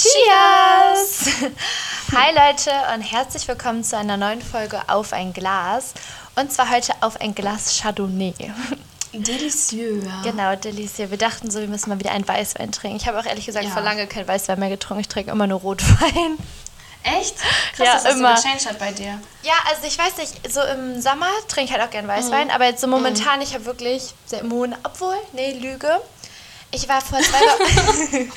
Cheers! Hi Leute und herzlich willkommen zu einer neuen Folge Auf ein Glas. Und zwar heute auf ein Glas Chardonnay. Delicieux. Genau, delicieux. Wir dachten so, wir müssen mal wieder einen Weißwein trinken. Ich habe auch ehrlich gesagt Ja. vor lange kein Weißwein mehr getrunken. Ich trinke immer nur Rotwein. Echt? Krass, Ja, dass das immer. so gechanged hat bei dir. Ja, also ich weiß nicht, so im Sommer trinke ich halt auch gern Weißwein, Mhm. aber jetzt so momentan, ich habe wirklich seit Monat, obwohl, nee, Lüge. Ich war vor zwei Wochen,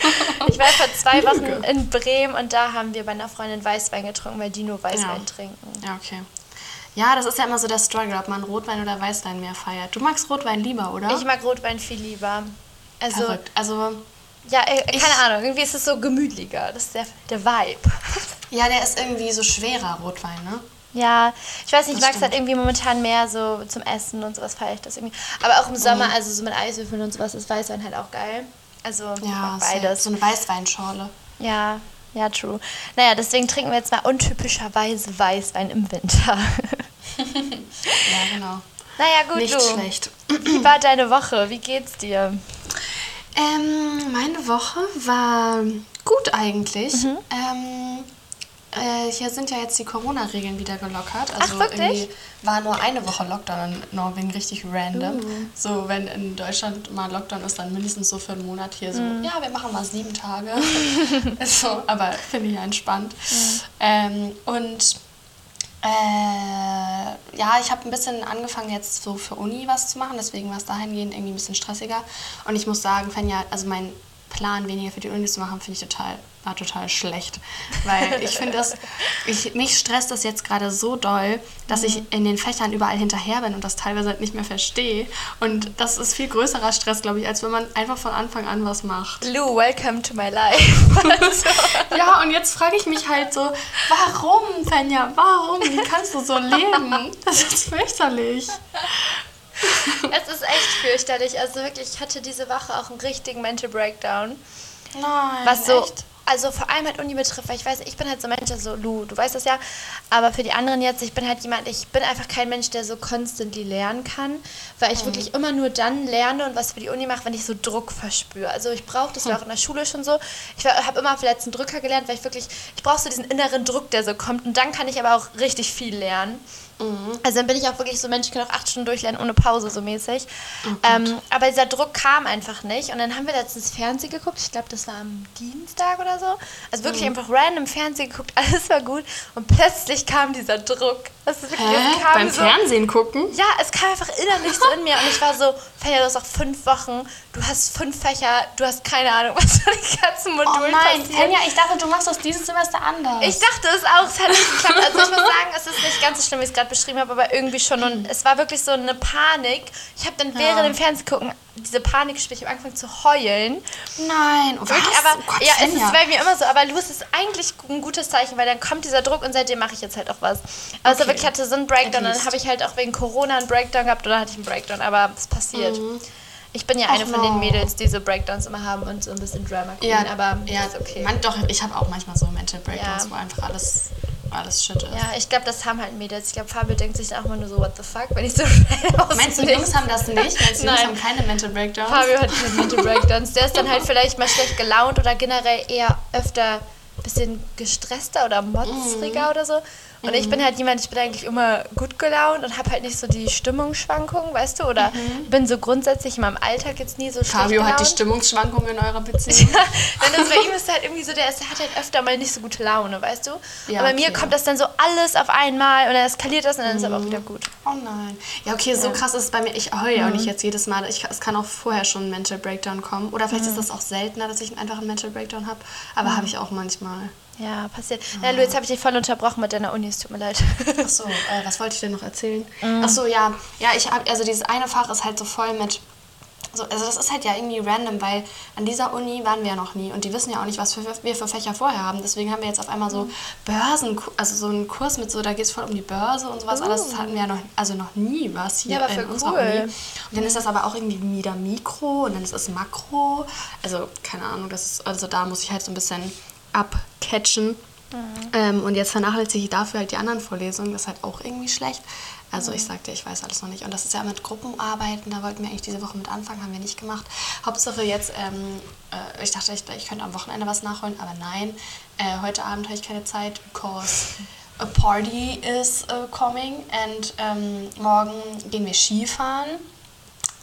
ich war vor zwei Wochen in Bremen und da haben wir bei einer Freundin Weißwein getrunken, weil die nur Weißwein Ja. trinken. Ja, okay. Ja, das ist ja immer so der Struggle, ob man Rotwein oder Weißwein mehr feiert. Du magst Rotwein lieber, oder? Ich mag Rotwein viel lieber. Also, Verrückt. Also, ja, äh, keine Ich- Ahnung, irgendwie ist es so gemütlicher. Das ist der, der Vibe. ja, der ist irgendwie so schwerer, Rotwein, ne? Ja, ich weiß nicht, ich mag es halt irgendwie momentan mehr so zum Essen und sowas feiere ich das irgendwie. Aber auch im Sommer, Mhm. also so mit Eiswürfeln und sowas, ist Weißwein halt auch geil. Also Ja, beides. So eine Weißweinschorle. Ja, ja, true. Naja, deswegen trinken wir jetzt mal untypischerweise Weißwein im Winter. Ja, genau. naja, gut, Nicht du. schlecht. Wie war deine Woche? Wie geht's dir? Ähm, meine Woche war gut eigentlich. Mhm. Ähm, äh, hier sind ja jetzt die Corona-Regeln wieder gelockert. Also wirklich? irgendwie war nur eine Woche Lockdown in Norwegen richtig random. Uh. So, wenn in Deutschland mal Lockdown ist, dann mindestens so für einen Monat hier so, Mhm. ja, wir machen mal sieben Tage. so, aber finde ich ja entspannt. Ähm, und äh, ja, ich habe ein bisschen angefangen jetzt so für Uni was zu machen, deswegen war es dahingehend irgendwie ein bisschen stressiger. Und ich muss sagen, Fenja, also mein Plan, weniger für die Uni zu machen, finde ich total, war total schlecht. Weil ich finde das, ich, mich stresst das jetzt gerade so doll, dass ich in den Fächern überall hinterher bin und das teilweise halt nicht mehr verstehe. Und das ist viel größerer Stress, glaube ich, als wenn man einfach von Anfang an was macht. Lou, welcome to my life. Also, Ja, und jetzt frage ich mich halt so, warum, Fenja, warum? Wie kannst du so leben? Das ist fürchterlich. es ist echt fürchterlich. Also wirklich, ich hatte diese Woche auch einen richtigen Mental Breakdown. Nein, Was so, echt? also vor allem halt Uni betrifft, weil ich weiß, ich bin halt so ein Mensch, also Lu, du weißt das ja, aber für die anderen jetzt, ich bin halt jemand, ich bin einfach kein Mensch, der so constantly lernen kann, weil Mhm. ich wirklich immer nur dann lerne und was für die Uni mache, wenn ich so Druck verspüre. Also ich brauche, das war auch in der Schule schon so, ich habe immer auf den letzten Drücker gelernt, weil ich wirklich, ich brauche so diesen inneren Druck, der so kommt und dann kann ich aber auch richtig viel lernen. Mhm. Also dann bin ich auch wirklich so Mensch, ich kann auch acht Stunden durchlernen ohne Pause so mäßig. Oh ähm, aber dieser Druck kam einfach nicht. Und dann haben wir letztens Fernsehen geguckt. Ich glaube, das war am Dienstag oder so. Also wirklich Mhm. einfach random Fernsehen geguckt. Alles war gut. Und plötzlich kam dieser Druck. Das ist wirklich, Hä? es kam Beim so, Fernsehen gucken? ja, es kam einfach innerlich so in mir und ich war so, Fenja, du hast auch fünf Wochen, du hast fünf Fächer, du hast keine Ahnung, was für die ganzen Oh Modulen nein, passiert. Fenja, ich dachte, du machst das dieses Semester anders. Ich dachte es auch, es hat nicht geklappt. Also ich muss sagen, es ist nicht ganz so schlimm, wie ich es gerade beschrieben habe, aber irgendwie schon. Und es war wirklich so eine Panik. Ich habe dann während Ja. dem Fernsehen gucken diese Panik gespielt. Ich habe angefangen zu heulen. Nein, was? Wirklich, aber oh Gott, ja, es ist bei mir immer so. Aber Lu, es ist eigentlich ein gutes Zeichen, weil dann kommt dieser Druck und seitdem mache ich jetzt halt auch was. Also Okay. wirklich ich hatte so einen Breakdown. Dann habe ich halt auch wegen Corona einen Breakdown gehabt oder hatte ich einen Breakdown. Aber es passiert. Ich bin ja eine Mhm. Och, von den. Mädels, die so Breakdowns immer haben und so ein bisschen Drama Queen. ja, aber ja, ist okay. Man, doch, ich habe auch manchmal so Mental Breakdowns, Ja. wo einfach alles, alles shit ist. Ja, ich glaube, das haben halt Mädels. Ich glaube, Fabio denkt sich auch immer nur so, what the fuck, wenn ich so schnell aus Meinst du, Jungs haben das nicht? Meinst du, Jungs Nein. haben keine Mental Breakdowns? Fabio hat keine Mental Breakdowns. Der ist dann halt vielleicht mal schlecht gelaunt oder generell eher öfter ein bisschen gestresster oder motzriger oder so. Und ich bin halt jemand, ich bin eigentlich immer gut gelaunt und habe halt nicht so die Stimmungsschwankungen, weißt du? Oder bin so grundsätzlich in meinem Alltag jetzt nie so schlecht Fabio gelaunt. hat die Stimmungsschwankungen in eurer Beziehung. Denn das bei ihm ist halt irgendwie so, der, ist, der hat halt öfter mal nicht so gute Laune, weißt du? Ja, und bei mir okay. kommt das dann so alles auf einmal und dann eskaliert das und dann ist Mhm. aber auch wieder gut. Oh nein. Ja, okay, so krass ist es bei mir. Ich heule ja auch Mhm. nicht jetzt jedes Mal. Ich, es kann auch vorher schon ein Mental Breakdown kommen. Oder vielleicht Mhm. ist das auch seltener, dass ich einfach einen Mental Breakdown habe. Aber habe ich auch manchmal. Ja, passiert. Na, Lu, jetzt habe ich dich voll unterbrochen mit deiner Uni, es tut mir leid. Ach so, äh, was wollte ich denn noch erzählen? Mhm. Ach so, ja. Ja, ich habe, also dieses eine Fach ist halt so voll mit. So, also das ist halt ja irgendwie random, weil an dieser Uni waren wir ja noch nie und die wissen ja auch nicht, was für, wir für Fächer vorher haben. Deswegen haben wir jetzt auf einmal so Börsen, also so einen Kurs mit so, da geht es voll um die Börse und sowas. Alles das hatten wir ja noch, also noch nie was hier Ja, aber in unserer cool. Uni. Und dann ist das aber auch irgendwie wieder Mikro und dann ist es Makro. Also keine Ahnung, das ist, also da muss ich halt so ein bisschen abcatchen. Ähm, und jetzt vernachlässige ich dafür halt die anderen Vorlesungen. Das ist halt auch irgendwie schlecht. Also ich sagte, ich weiß alles noch nicht. Und das ist ja mit Gruppenarbeiten, da wollten wir eigentlich diese Woche mit anfangen, haben wir nicht gemacht. Hauptsache jetzt, ähm, äh, ich dachte, ich, ich könnte am Wochenende was nachholen, aber nein, äh, heute Abend habe ich keine Zeit, because a party is uh, coming. Und ähm, morgen gehen wir Skifahren,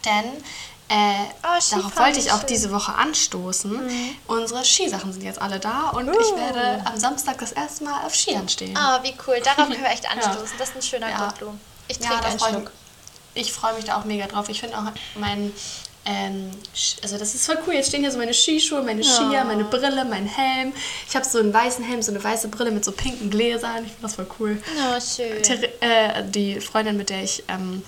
denn äh, Oh, darauf wollte ich auch schön. diese Woche anstoßen. Unsere Skisachen sind jetzt alle da und Uh. ich werde am Samstag das erste Mal auf Skiern stehen. Ah, wie cool. Darauf können wir echt anstoßen. Das ist ein schöner Ja. Lu. Ich Ja, trinke da einen freu Schluck. ich freue mich da auch mega drauf. Ich finde auch mein, ähm, also das ist voll cool. Jetzt stehen hier so meine Skischuhe, meine Skier, meine Brille, mein Helm. Ich habe so einen weißen Helm, so eine weiße Brille mit so pinken Gläsern. Ich finde das voll cool. Oh, schön. Ther äh, die Freundin, mit der ich ähm,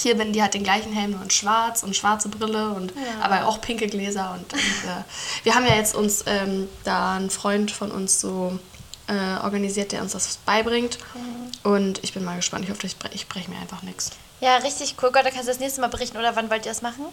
hier bin, die hat den gleichen Helm, nur in schwarz und schwarze Brille und aber auch pinke Gläser. Und, und äh, wir haben ja jetzt uns ähm, da einen Freund von uns so äh, organisiert, der uns das beibringt. Und ich bin mal gespannt. Ich hoffe, ich, bre ich breche mir einfach nichts. Ja, richtig cool. Gott, da kannst du das nächste Mal berichten. Oder wann wollt ihr das machen?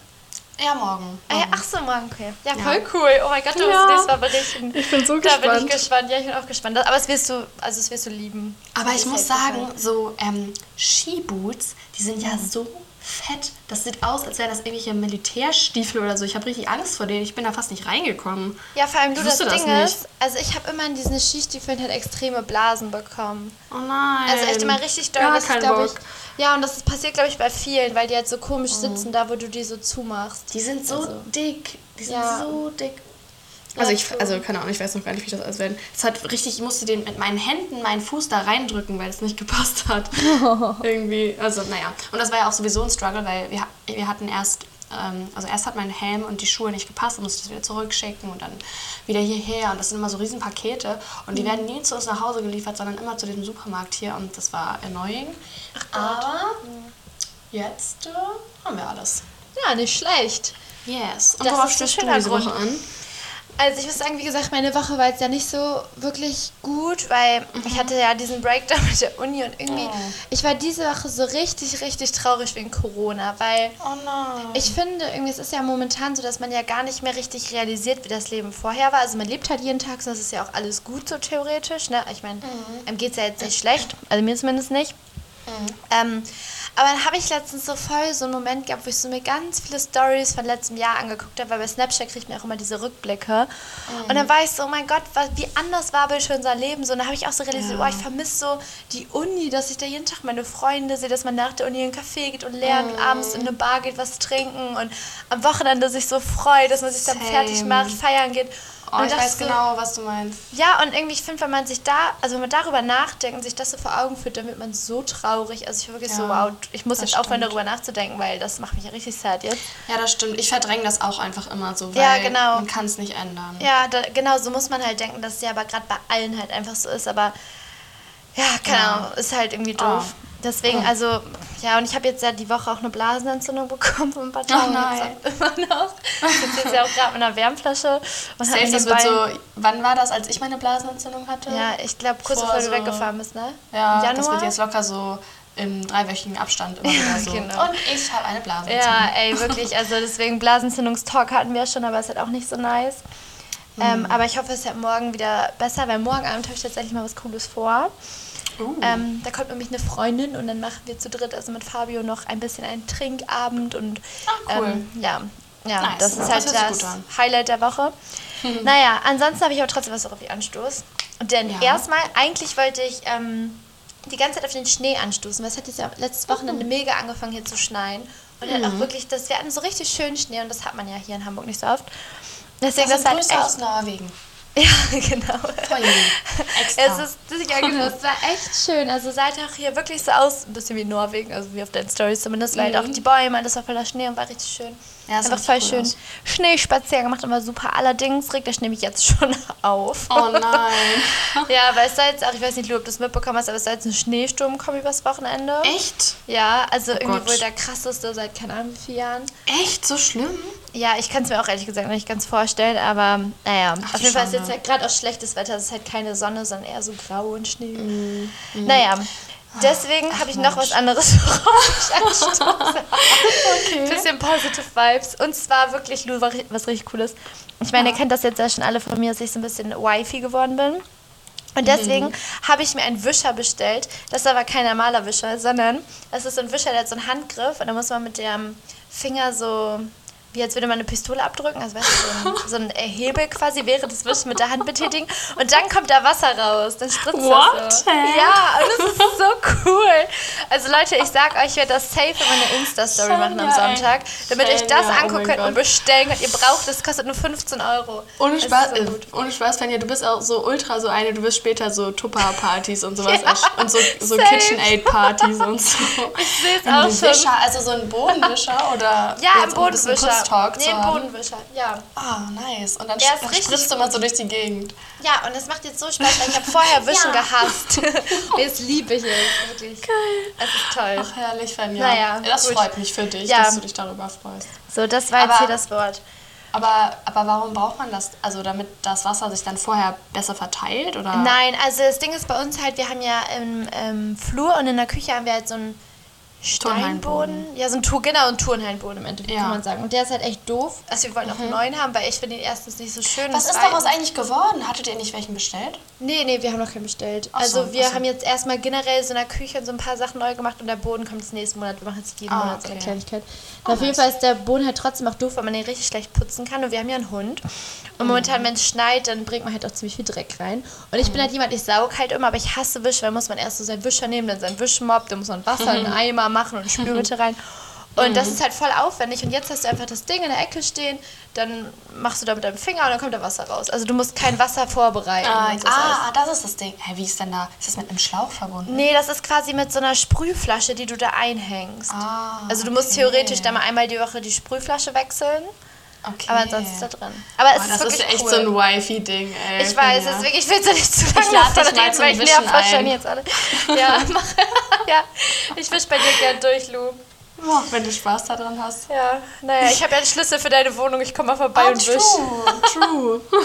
Ja, morgen. Ah, ja, ach so, morgen, okay. Ja, Ja. voll cool. Oh mein Gott, da musst Ja. du nächstes Mal berichten. Ich bin so Da bin gespannt. ich gespannt. Ja, ich bin auch gespannt. Aber es wirst du, also es wirst du lieben. Aber ich muss sagen, gefallen. so ähm, Skiboots, die sind ja so fett. Das sieht aus, als wären das irgendwelche Militärstiefel oder so. Ich habe richtig Angst vor denen. Ich bin da fast nicht reingekommen. Ja, vor allem du, das das Ding nicht. ist, also ich habe immer in diesen Skistiefeln halt extreme Blasen bekommen. Oh nein. Also echt immer richtig doll. Gar kein ich, ja, und das ist- passiert, glaube ich, bei vielen, weil die halt so komisch sitzen, da wo du die so zumachst. Die sind so Also, dick. Die sind Ja. so dick. Also ich, also keine Ahnung, ich weiß noch gar nicht, wie das alles werden. Es hat richtig, ich musste den mit meinen Händen meinen Fuß da reindrücken, weil es nicht gepasst hat. Irgendwie, also naja. Und das war ja auch sowieso ein Struggle, weil wir, wir hatten erst, ähm, also erst hat mein Helm und die Schuhe nicht gepasst, dann musste ich das wieder zurückschicken und dann wieder hierher. Und das sind immer so riesen Pakete und die Mhm. werden nie zu uns nach Hause geliefert, sondern immer zu diesem Supermarkt hier und das war annoying. Aber jetzt äh, haben wir alles. ja, nicht schlecht. Yes. Und Das worauf ist stehst du diese. Woche an? Also ich muss sagen, wie gesagt, meine Woche war jetzt ja nicht so wirklich gut, weil ich hatte ja diesen Breakdown mit der Uni und irgendwie, Oh. ich war diese Woche so richtig, richtig traurig wegen Corona, weil Oh nein. ich finde, irgendwie, es ist ja momentan so, dass man ja gar nicht mehr richtig realisiert, wie das Leben vorher war. Also man lebt halt jeden Tag, so das ist ja auch alles gut so theoretisch. Ne? Ich meine, einem geht es ja jetzt nicht schlecht, also mir zumindest nicht. Ähm, aber dann habe ich letztens so voll so einen Moment gehabt, wo ich so mir ganz viele Stories von letztem Jahr angeguckt habe, weil bei Snapchat kriegt man auch immer diese Rückblicke. Und dann war ich so, oh mein Gott, was, wie anders war bitte schon unser Leben. So, und dann habe ich auch so realisiert, Ja. oh, ich vermisse so die Uni, dass ich da jeden Tag meine Freunde sehe, dass man nach der Uni in einen Café geht und lernt und abends in eine Bar geht, was trinken und am Wochenende sich so freut, dass man sich dann Same. fertig macht, feiern geht. Oh, und ich weiß so, genau, was du meinst. ja, und irgendwie, ich finde, wenn man sich da, also wenn man darüber nachdenkt und sich das so vor Augen führt, dann wird man so traurig. Also ich wirklich so, Ja, wow, ich muss jetzt aufhören, darüber nachzudenken, weil das macht mich ja richtig sad jetzt. Ja, das stimmt. Ich verdränge das auch einfach immer so, weil Ja, genau. man kann es nicht ändern. Ja, da, genau, so muss man halt denken, dass es ja aber gerade bei allen halt einfach so ist, aber ja, keine Ja. Ahnung, ist halt irgendwie doof. Oh. Deswegen, Oh. also, ja, und ich habe jetzt ja die Woche auch eine Blasenentzündung bekommen vor ein paar Tagen. nein. Immer noch. Ich sitze jetzt ja auch gerade mit einer Wärmflasche. Und Safe, das wird so. Wann war das, als ich meine Blasenentzündung hatte? Ja, ich glaube, kurz Vor bevor du so- weggefahren bist, ne? Ja, Im das Januar? wird jetzt locker so im dreiwöchigen Abstand immer wieder so. genau. Und ich habe eine Blasenentzündung. Ja, ey, wirklich. Also deswegen Blasenentzündungstalk hatten wir schon, aber es ist halt auch nicht so nice. Mhm. Ähm, aber ich hoffe, es wird morgen wieder besser, weil morgen Abend habe ich tatsächlich mal was Cooles vor. Uh. Ähm, da kommt nämlich eine Freundin und dann machen wir zu dritt, also mit Fabio, noch ein bisschen einen Trinkabend und Ach, cool. ähm, ja, ja Nice. das ist Das halt das an. Highlight der Woche. Naja, ansonsten habe ich aber trotzdem was, worauf ich anstoß. Denn Ja. erstmal, eigentlich wollte ich ähm, die ganze Zeit auf den Schnee anstoßen, weil es hat jetzt ja letztes Wochenende Oh. mega angefangen hier zu schneien. Und dann Mhm. auch wirklich, das, wir hatten so richtig schönen Schnee und das hat man ja hier in Hamburg nicht so oft. Deswegen, das das, Grüße echt, aus Norwegen. Ja, genau. Ihnen. Extra. Es ist, das, ja, genau, es war echt schön. Also sah halt auch hier wirklich so aus, ein bisschen wie Norwegen, also wie auf deinen Stories zumindest, weil halt auch die Bäume, alles war voller Schnee und war richtig schön. Mhm. Ja, Einfach voll cool schön. aus. Schneespaziergang gemacht, immer super. Allerdings regt der Schnee mich jetzt schon auf. oh nein. Ja, weil es soll jetzt auch, ich weiß nicht, Lu, ob du es mitbekommen hast, aber es soll jetzt ein Schneesturm kommen übers Wochenende. Echt? Ja, also irgendwie Gott. wohl der krasseste seit keine Ahnung wie vielen Jahren. Echt? So schlimm? Ja, ich kann es mir auch ehrlich gesagt noch nicht ganz vorstellen, aber naja, Ach, auf jeden Fall ist jetzt halt gerade auch schlechtes Wetter, es ist halt keine Sonne, sondern eher so grau und Schnee. Mm, Naja, deswegen habe ich noch was anderes, worauf ich anstoße. Okay. Bisschen positive Vibes. Und zwar wirklich, Lu, was richtig Cooles. Ich meine, ihr kennt das jetzt ja schon alle von mir, dass ich so ein bisschen Wifi geworden bin. Und deswegen habe ich mir einen Wischer bestellt. Das ist aber kein normaler Wischer, sondern es ist so ein Wischer, der hat so einen Handgriff und da muss man mit dem Finger so, wie als würde man eine Pistole abdrücken, also weißt du, so ein, so ein Hebel quasi während des Wischens mit der Hand betätigen und dann kommt da Wasser raus, dann spritzt What? das so. Hä? Ja, und das ist so cool. Also Leute, ich sag euch, ich werde das safe in meine Insta-Story machen am. Sonntag, damit ihr euch das Sonja, oh angucken mein könnt und Gott. bestellen könnt. Ihr braucht es, kostet nur 15 Euro. Ohne Spaß, so ohne Spaß, Fenja, du bist auch so ultra so eine, du wirst später so Tupper-Partys und sowas Ja, und so, so. KitchenAid-Partys und so. Ich sehe es auch schon. Wischer, also so ein Bodenwischer oder Ja, ein Bodenwischer. Putztalk Nee, zu haben? Bodenwischer, ja. Ah, nice. Und dann, ist dann spritzt du immer so durch die Gegend. Ja, und es macht jetzt so Spaß, weil ich habe vorher Wischen Ja. gehasst. jetzt liebe ich es, wirklich. Geil. Es ist toll. Ach, herrlich, Fenja. Naja, das gut. freut mich für dich, Ja. dass du dich darüber freust. So, das war jetzt Aber- hier das Wort. Aber, aber warum braucht man das? Also damit das Wasser sich dann vorher besser verteilt? Oder? Nein, also das Ding ist bei uns halt, wir haben ja im, im Flur und in der Küche haben wir halt so Turnhallenboden. Steinboden. Ja, so ein Tour, genau, ein Turnhallenboden im Endeffekt, Ja. kann man sagen. Und der ist halt echt doof. Also wir wollten auch einen neuen haben, weil ich finde ihn erstens nicht so schön. Was und ist daraus eigentlich geworden? Hattet ihr nicht welchen bestellt? Nee, nee, wir haben noch keinen bestellt. Ach also so, wir so. haben jetzt erstmal generell so in der Küche so ein paar Sachen neu gemacht und der Boden kommt jetzt nächsten Monat. Wir machen jetzt jeden Ah, Monat so eine okay. Kleinigkeit. Oh, auf jeden. Fall ist der Boden halt trotzdem auch doof, weil man den richtig schlecht putzen kann. Und wir haben ja einen Hund. Und momentan, Mhm. wenn es schneit, dann bringt man halt auch ziemlich viel Dreck rein. Und ich bin halt jemand, ich saug halt immer, aber ich hasse Wisch, weil muss man erst so seinen Wischer nehmen, dann seinen Wischmopp, dann muss man Wasser in einen Eimer machen und Spülmittel rein. Und Mhm. das ist halt voll aufwendig. Und jetzt hast du einfach das Ding in der Ecke stehen, dann machst du da mit deinem Finger und dann kommt da Wasser raus. Also du musst kein Wasser vorbereiten. Ah. Das ah, das ist das Ding. Hä, wie ist denn da? Ist das mit einem Schlauch verbunden? Nee, das ist quasi mit so einer Sprühflasche, die du da einhängst. Ah, also du musst okay. theoretisch da mal einmal die Woche die Sprühflasche wechseln, Okay. aber ansonsten ist da drin. Aber es Oh, ist das wirklich ist echt cool. so ein Wifi-Ding, ey. ich weiß, Finja. es ist wirklich, ich will es ja nicht zu lange Ich lad dich davon mal reden, weil ich nerv wahrscheinlich ein. jetzt alle. Ja, mach. ja, ich wisch bei dir gern durch, Lu. Oh, wenn du Spaß daran hast. Ja, naja, ich habe ja den Schlüssel für deine Wohnung, ich komme mal vorbei Ah, und wisch. true, true.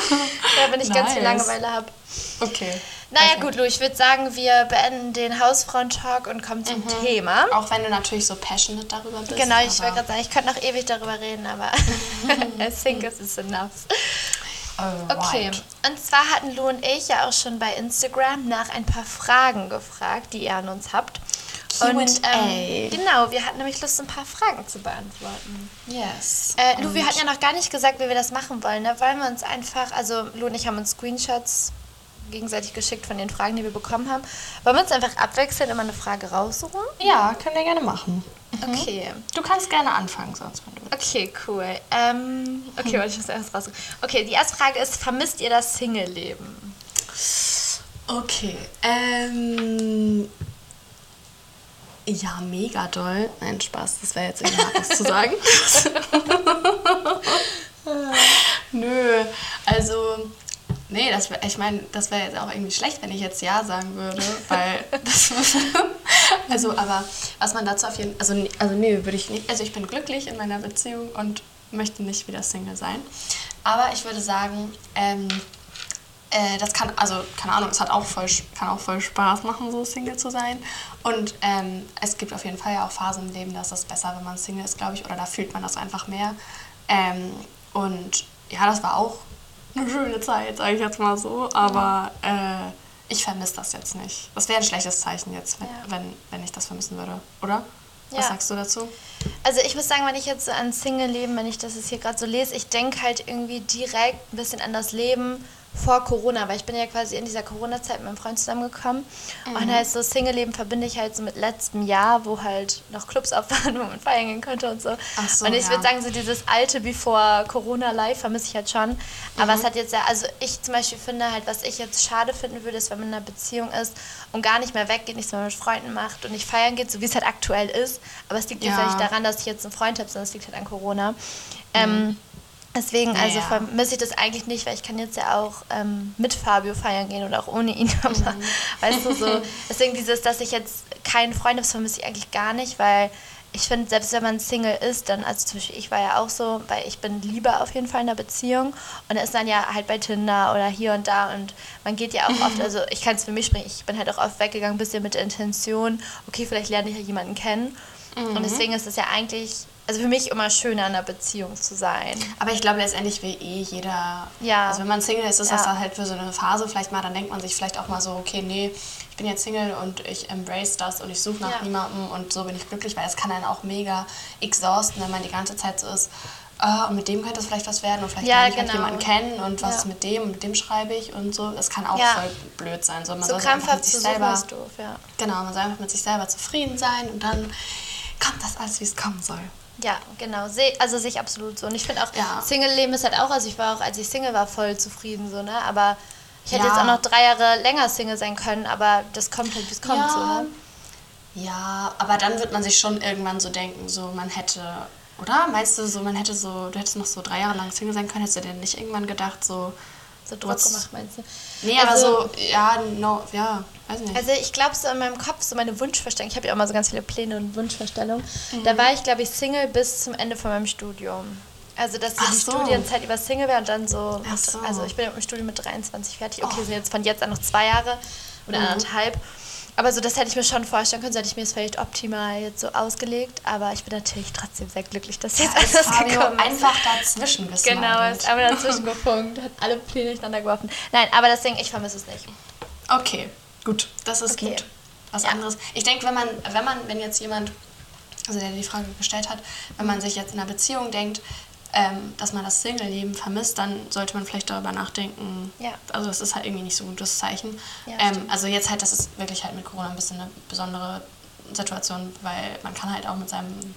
Ja, wenn ich ganz viel Nice. Langeweile habe. Okay. Naja, gut, Lu, ich würde sagen, wir beenden den Hausfrauen-Talk und kommen zum Thema. Auch wenn du natürlich so passionate darüber bist. Genau, ich wollte gerade sagen, ich könnte noch ewig darüber reden, aber I think it is enough. Okay, und zwar hatten Lou und ich ja auch schon bei Instagram nach ein paar Fragen gefragt, die ihr an uns habt. Und ähm, genau, wir hatten nämlich Lust, ein paar Fragen zu beantworten. Yes. Äh, Lou, wir hatten ja noch gar nicht gesagt, wie wir das machen wollen. Da wollen wir uns einfach, also Lou und ich haben uns Screenshots gegenseitig geschickt von den Fragen, die wir bekommen haben. Wollen wir uns einfach abwechselnd immer eine Frage raussuchen? Ja, können wir gerne machen. Okay. Du kannst gerne anfangen, sonst wenn du willst. Okay, cool. Ähm, okay, warte, ich muss erst raus. Okay, die erste Frage ist: Vermisst ihr das Single-Leben? Okay. Ähm. Ja, mega doll. Nein, Spaß, das wäre jetzt irgendwie hart, das zu sagen. Nö, also. Nee, das ich meine, das wäre jetzt auch irgendwie schlecht, wenn ich jetzt Ja sagen würde, weil das, Also, aber was man dazu auf jeden also, nee- also nee, würde ich nicht. Also ich bin glücklich in meiner Beziehung und möchte nicht wieder Single sein. Aber ich würde sagen, ähm, äh, das kann, also keine Ahnung, es hat auch voll, kann auch voll Spaß machen, so Single zu sein. Und ähm, es gibt auf jeden Fall ja auch Phasen im Leben, da ist es besser, wenn man Single ist, glaube ich, oder da fühlt man das einfach mehr. Ähm, und ja, das war auch eine schöne Zeit, sage ich jetzt mal so. Aber äh, ich vermisse das jetzt nicht. Das wäre ein schlechtes Zeichen jetzt, wenn, Ja. wenn, wenn ich das vermissen würde, oder? Ja. Was sagst du dazu? Also ich muss sagen, wenn ich jetzt so an Single-Leben, wenn ich das jetzt hier gerade so lese, ich denke halt irgendwie direkt ein bisschen an das Leben vor Corona, weil ich bin ja quasi in dieser Corona-Zeit mit meinem Freund zusammengekommen und halt so Single-Leben verbinde ich halt so mit letztem Jahr, wo halt noch Clubs auf waren, wo man feiern gehen konnte und so. So, und ich ja. würde sagen, so dieses alte Before Corona Live vermisse ich halt schon. Aber es hat jetzt ja, also ich zum Beispiel finde halt, was ich jetzt schade finden würde, ist, wenn man in einer Beziehung ist und gar nicht mehr weggeht, nichts mehr mit Freunden macht und nicht feiern geht, so wie es halt aktuell ist. Aber es liegt jetzt Ja. nicht daran, dass ich jetzt einen Freund habe, sondern es liegt halt an Corona. Ähm, deswegen, also Naja. vermisse ich das eigentlich nicht, weil ich kann jetzt ja auch ähm, mit Fabio feiern gehen oder auch ohne ihn. Aber Mhm. weißt du, so, deswegen dieses, dass ich jetzt keinen Freund habe, das vermisse ich eigentlich gar nicht, weil ich finde, selbst wenn man Single ist, dann, also zum Beispiel ich war ja auch so, weil ich bin lieber auf jeden Fall in einer Beziehung und ist dann ja halt bei Tinder oder hier und da und man geht ja auch oft, also ich kann es für mich sprechen, ich bin halt auch oft weggegangen, ein bisschen mit der Intention, okay, vielleicht lerne ich ja jemanden kennen und deswegen ist es ja eigentlich, also für mich immer schöner in einer Beziehung zu sein. Aber ich glaube, letztendlich will eh jeder. Ja. Also, wenn man Single ist, ist Ja. das dann halt für so eine Phase vielleicht mal, dann denkt man sich vielleicht auch mal so, okay, nee, ich bin jetzt Single und ich embrace das und ich suche nach Ja. niemandem und so bin ich glücklich, weil es kann einen auch mega exhausten, wenn man die ganze Zeit so ist. ah, und mit dem könnte es vielleicht was werden und vielleicht Ja, lerne ich halt genau. jemanden kennen und was Ja. ist mit dem und mit dem schreibe ich und so. Das kann auch Ja. voll blöd sein. So, man So soll krampfhaft mit sich selber doof, ja. Genau, man soll einfach mit sich selber zufrieden sein und dann kommt das alles, wie es kommen soll. Ja, genau. Also sehe ich absolut so. Und ich finde auch, Ja. Single-Leben ist halt auch, also ich war auch, als ich Single war, voll zufrieden so, ne? Aber ich hätte Ja. jetzt auch noch drei Jahre länger Single sein können, aber das kommt halt, wie es kommt, Ja. so, ne? Ja, aber dann wird man sich schon irgendwann so denken, so man hätte, oder? Meinst du so, man hätte so, du hättest noch so drei Jahre lang Single sein können, hättest du dir nicht irgendwann gedacht, so, So Druck gemacht, meinst du? nee, Also- aber so, ja, no, ja, nicht. Also ich glaube so in meinem Kopf, so meine Wunschvorstellung, ich habe ja auch mal so ganz viele Pläne und Wunschvorstellungen, Mhm. da war ich, glaube ich, Single bis zum Ende von meinem Studium. Also dass die so. Studienzeit über Single wäre und dann so, Ach mit, so. also ich bin im Studium mit 23 fertig, okay, Oh. sind jetzt von jetzt an noch zwei Jahre oder Mhm. anderthalb. Aber so, das hätte ich mir schon vorstellen können, so hätte ich mir es vielleicht optimal jetzt so ausgelegt, aber ich bin natürlich trotzdem sehr glücklich, dass jetzt ist alles Fabio gekommen ist. einfach dazwischen bist Genau, ist einmal dazwischen gefunkt, hat alle Pläne durcheinander geworfen. Nein, aber deswegen, ich vermisse es nicht. Okay, gut, das ist Okay. gut. Was Ja. anderes. Ich denke, wenn man, wenn man, wenn jetzt jemand, also der die Frage gestellt hat, wenn man sich jetzt in einer Beziehung denkt, ähm, dass man das Single-Leben vermisst, dann sollte man vielleicht darüber nachdenken. Ja. Also das ist halt irgendwie nicht so ein gutes Zeichen. Ja, ähm, also jetzt halt, das ist wirklich halt mit Corona ein bisschen eine besondere Situation, weil man kann halt auch mit seinem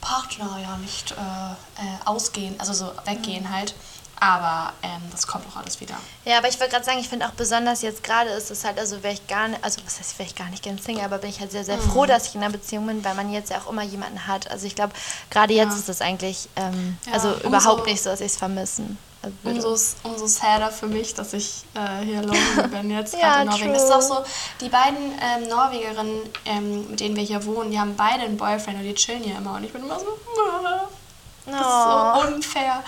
Partner ja nicht äh, äh, ausgehen, also so weggehen Mhm. halt. Aber ähm, das kommt auch alles wieder. Ja, aber ich wollte gerade sagen, ich finde auch besonders jetzt gerade ist es halt, also wäre ich gar nicht, also was heißt, wäre ich gar nicht gerne Single, aber bin ich halt sehr, sehr froh, Mhm. dass ich in einer Beziehung bin, weil man jetzt ja auch immer jemanden hat. Also ich glaube, gerade jetzt Ja. ist es eigentlich, ähm, Ja, also umso- überhaupt nicht so, dass ich es vermissen also. Umso, umso sadder für mich, dass ich äh, hier lonely bin jetzt Ja, gerade in Norwegen. Das ist true. auch so, die beiden ähm, Norwegerinnen, ähm, mit denen wir hier wohnen, die haben beide einen Boyfriend und die chillen hier immer. Und ich bin immer so, das Oh. ist so unfair.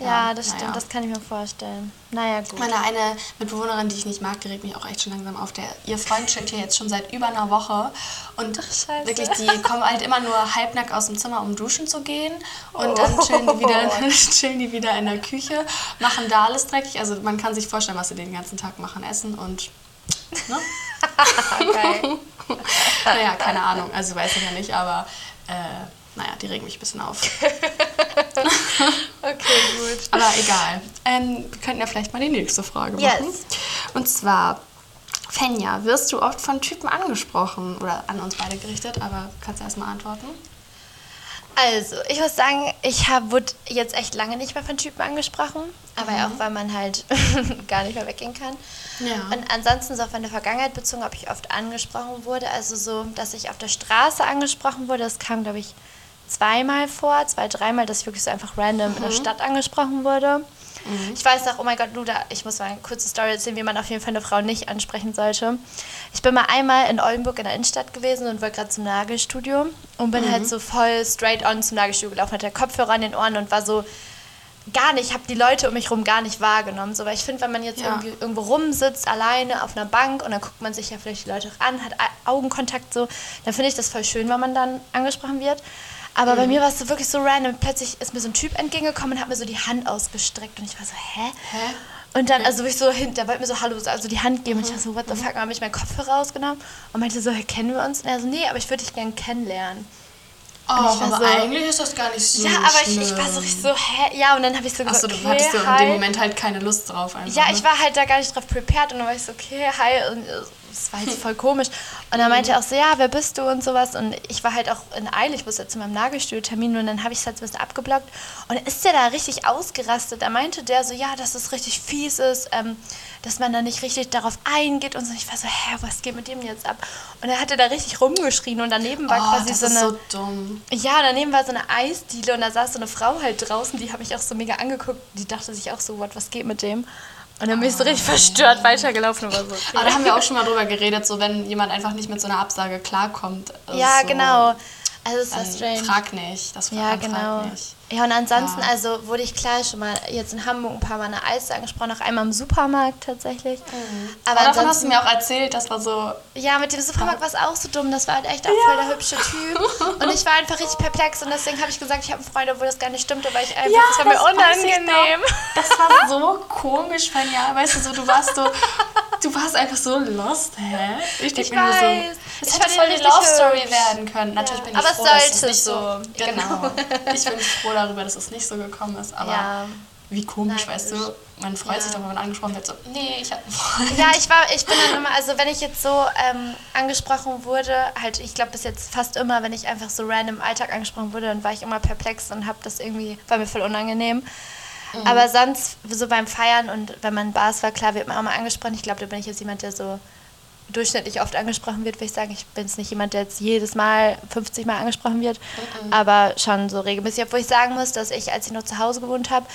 Ja, das naja. stimmt, das kann ich mir vorstellen. Naja, gut. Meine eine Mitbewohnerin, die ich nicht mag, die regt mich auch echt schon langsam auf. Der, ihr Freund chillt hier jetzt schon seit über einer Woche. Und scheiße. wirklich, die kommen halt immer nur halbnackt aus dem Zimmer, um duschen zu gehen. Und dann Oh. chillen die, wieder, chillen die wieder in der Küche, machen da alles dreckig. Also man kann sich vorstellen, was sie den ganzen Tag machen, essen und... Ne? Geil. naja, keine Ahnung. Also weiß ich ja nicht, aber... Äh, naja, die regen mich ein bisschen auf. Okay, gut. Aber egal. Ähm, wir könnten ja vielleicht mal die nächste Frage Yes. machen. Und zwar, Fenja, wirst du oft von Typen angesprochen? Oder an uns beide gerichtet, aber kannst du erstmal antworten? Also, ich muss sagen, ich hab, wurde jetzt echt lange nicht mehr von Typen angesprochen. Aber ja auch, weil man halt gar nicht mehr weggehen kann. Ja. Und ansonsten so auf meine Vergangenheit bezogen, ob ich oft angesprochen wurde. Also so, dass ich auf der Straße angesprochen wurde, das kam, glaube ich, zweimal vor, zwei, dreimal, dass ich wirklich so einfach random in der Stadt angesprochen wurde. Ich weiß auch, oh mein Gott, Luda, ich muss mal eine kurze Story erzählen, wie man auf jeden Fall eine Frau nicht ansprechen sollte. Ich bin mal einmal in Oldenburg in der Innenstadt gewesen und wollte gerade zum Nagelstudio und bin halt so voll straight on zum Nagelstudio gelaufen, hatte Kopfhörer an den Ohren und war so gar nicht, habe die Leute um mich rum gar nicht wahrgenommen. So, weil ich finde, wenn man jetzt Ja. irgendwie irgendwo rumsitzt, alleine auf einer Bank und dann guckt man sich ja vielleicht die Leute auch an, hat Au- Augenkontakt so, dann finde ich das voll schön, wenn man dann angesprochen wird. Aber Mhm. bei mir war es so wirklich so random. Plötzlich ist mir so ein Typ entgegengekommen und hat mir so die Hand ausgestreckt und ich war so, hä? Hä? Und dann, also ich so hin, der wollte mir so Hallo, also die Hand geben. Und ich war Mhm. so, what the fuck? Dann habe ich meinen Kopfhörer rausgenommen und meinte so, hey, kennen wir uns? Und er so, nee, aber ich würde dich gern kennenlernen. Oh, war aber so- eigentlich ist das gar nicht so ja, aber ich, ich war so richtig so, hä? Ja, und dann habe ich so gesagt, Achso, du okay, hattest du in dem Moment halt keine Lust drauf. Einfach, Ja, ne? ich war halt da gar nicht drauf prepared und dann war ich so, okay, hi. Und es war jetzt voll komisch. Und dann meinte er auch so, ja, wer bist du und sowas. Und ich war halt auch in Eile, ich musste zu meinem Nagelstudio-Termin und dann habe ich es halt so ein bisschen abgeblockt. Und dann ist der da richtig ausgerastet. Da meinte der so, ja, dass es richtig fies ist, ähm, dass man da nicht richtig darauf eingeht und so. Ich war so, hä, was geht mit dem jetzt ab? Und er hatte da richtig rumgeschrien und daneben war oh, quasi das so ist eine... so dumm. Ja, daneben war so eine Eisdiele und da saß so eine Frau halt draußen, die habe ich auch so mega angeguckt. Die dachte sich auch so, what, was geht mit dem? Und dann bin ich so richtig verstört weitergelaufen war so, okay. Aber da haben wir auch schon mal drüber geredet, so wenn jemand einfach nicht mit so einer Absage klarkommt. Ja, so, genau. Also es war strange. frag nicht. Das ja, dann genau. Frag nicht. Ja, und ansonsten, Ja. also wurde ich klar schon mal jetzt in Hamburg ein paar Mal eine Eis angesprochen, auch einmal im Supermarkt tatsächlich. Aber Aber davon hast du mir auch erzählt, das war so. ja, mit dem Supermarkt war es auch so dumm. Das war halt echt auch voll der hübsche Typ. Und ich war einfach richtig perplex und deswegen habe ich gesagt, ich habe einen Freund, obwohl das gar nicht stimmte, weil ich einfach, das war mir weiß ich unangenehm. Das war so komisch, Fanja. Weißt du, so, du warst so. Du warst einfach so lost, hä? Ich, denk Ich mir nur so, es hätte voll die Love Story hübsch. werden können. Natürlich bin ich Aber es froh, dass es sollte nicht so. so. Genau. Ich bin froh darüber, dass es nicht so gekommen ist. Aber Ja. wie komisch, Nein, weißt du? Man freut sich doch, wenn man angesprochen wird. So, nee, ich habe einen Freund. Ja, ich war, ich bin dann immer, also wenn ich jetzt so ähm, angesprochen wurde, halt, ich glaube bis jetzt fast immer, wenn ich einfach so random im Alltag angesprochen wurde, dann war ich immer perplex und habe das irgendwie, war mir voll unangenehm. Mhm. Aber sonst, so beim Feiern und wenn man in Bars war, klar wird man auch mal angesprochen. Ich glaube, da bin ich jetzt jemand, der so durchschnittlich oft angesprochen wird, würde ich sagen. Ich bin jetzt nicht jemand, der jetzt jedes Mal 50 Mal angesprochen wird, Mhm. aber schon so regelmäßig. Obwohl ich sagen muss, dass ich, als ich noch zu Hause gewohnt habe,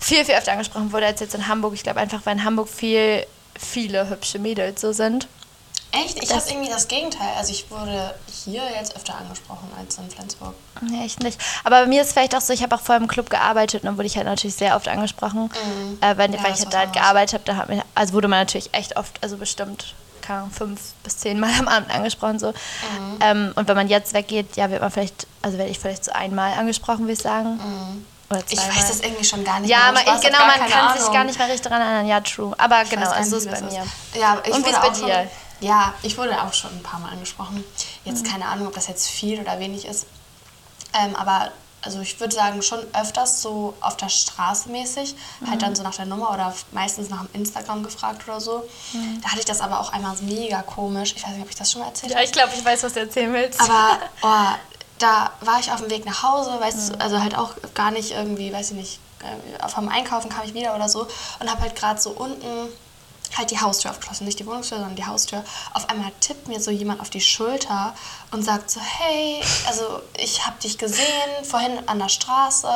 viel, viel öfter angesprochen wurde als jetzt in Hamburg. Ich glaube einfach, weil in Hamburg viel, viele hübsche Mädels so sind. Echt? Ich habe irgendwie das Gegenteil. Also ich wurde hier jetzt öfter angesprochen als in Flensburg. Nee, echt nicht. Aber bei mir ist vielleicht auch so, ich habe auch vorher im Club gearbeitet und dann wurde ich halt natürlich sehr oft angesprochen. Äh, weil, Mhm. Ja, weil das ich halt da halt gearbeitet habe, da hat mich, also wurde man natürlich echt oft, also bestimmt keine Ahnung, fünf bis zehn Mal am Abend angesprochen. So. Mhm. Ähm, und wenn man jetzt weggeht, ja, wird man vielleicht, also werde ich vielleicht so einmal angesprochen, würde ich sagen. Oder Mhm. Ich zweimal. weiß das irgendwie schon gar nicht ja, mehr. hab genau, man kann sich Ahnung. gar nicht mehr richtig daran erinnern. Ja, true. Aber Ich genau, also so ist bei mir. Ja, ich Und wie wurde ist bei auch schon, dir? Ja, ich wurde auch schon ein paar Mal angesprochen. Jetzt Mhm. keine Ahnung, ob das jetzt viel oder wenig ist. Ähm, aber also ich würde sagen, schon öfters so auf der Straße mäßig, halt Mhm. dann so nach der Nummer oder meistens nach dem Instagram gefragt oder so. Mhm. Da hatte ich das aber auch einmal mega komisch. Ich weiß nicht, ob ich das schon mal erzählt Ja, habe. ich glaube, ich weiß, was du erzählen willst. Aber oh, da war ich auf dem Weg nach Hause, weißt Mhm. du, also halt auch gar nicht irgendwie, weiß ich nicht, äh, vom Einkaufen kam ich wieder oder so und habe halt gerade so unten halt die Haustür aufgeschlossen, nicht die Wohnungstür, sondern die Haustür. Auf einmal tippt mir so jemand auf die Schulter und sagt so, hey, also ich habe dich gesehen vorhin an der Straße,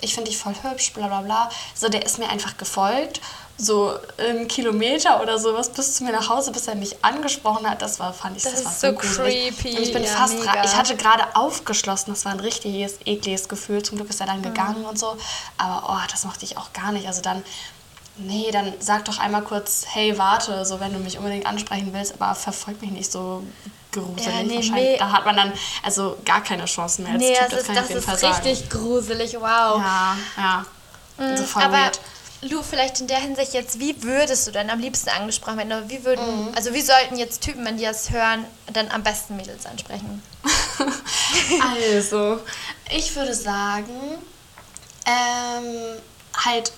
ich finde dich voll hübsch, bla bla bla. So, der ist mir einfach gefolgt, so einen Kilometer oder sowas bis zu mir nach Hause, bis er mich angesprochen hat. Das war, fand ich, Das das, war so, creepy, Und ich bin ja, fast, ich hatte gerade aufgeschlossen, das war ein richtiges, ekliges Gefühl. Zum Glück ist er Mhm. dann gegangen und so. Aber oh, das mochte ich auch gar nicht. Also dann, nee, dann sag doch einmal kurz, hey, warte, so wenn du mich unbedingt ansprechen willst, aber verfolg mich nicht so gruselig. Ja, nee, wahrscheinlich. nee. Da hat man dann also gar keine Chancen mehr als nee, Typ, das ist, kann ich das auf jeden ist Fall sagen. richtig gruselig. Wow. Ja, ja. so voll Aber weird. Lu, vielleicht in der Hinsicht jetzt, wie würdest du denn am liebsten angesprochen werden? Oder wie würden, Mhm. also wie sollten jetzt Typen, wenn die das hören, dann am besten Mädels ansprechen? Also, ich würde sagen, ähm, halt,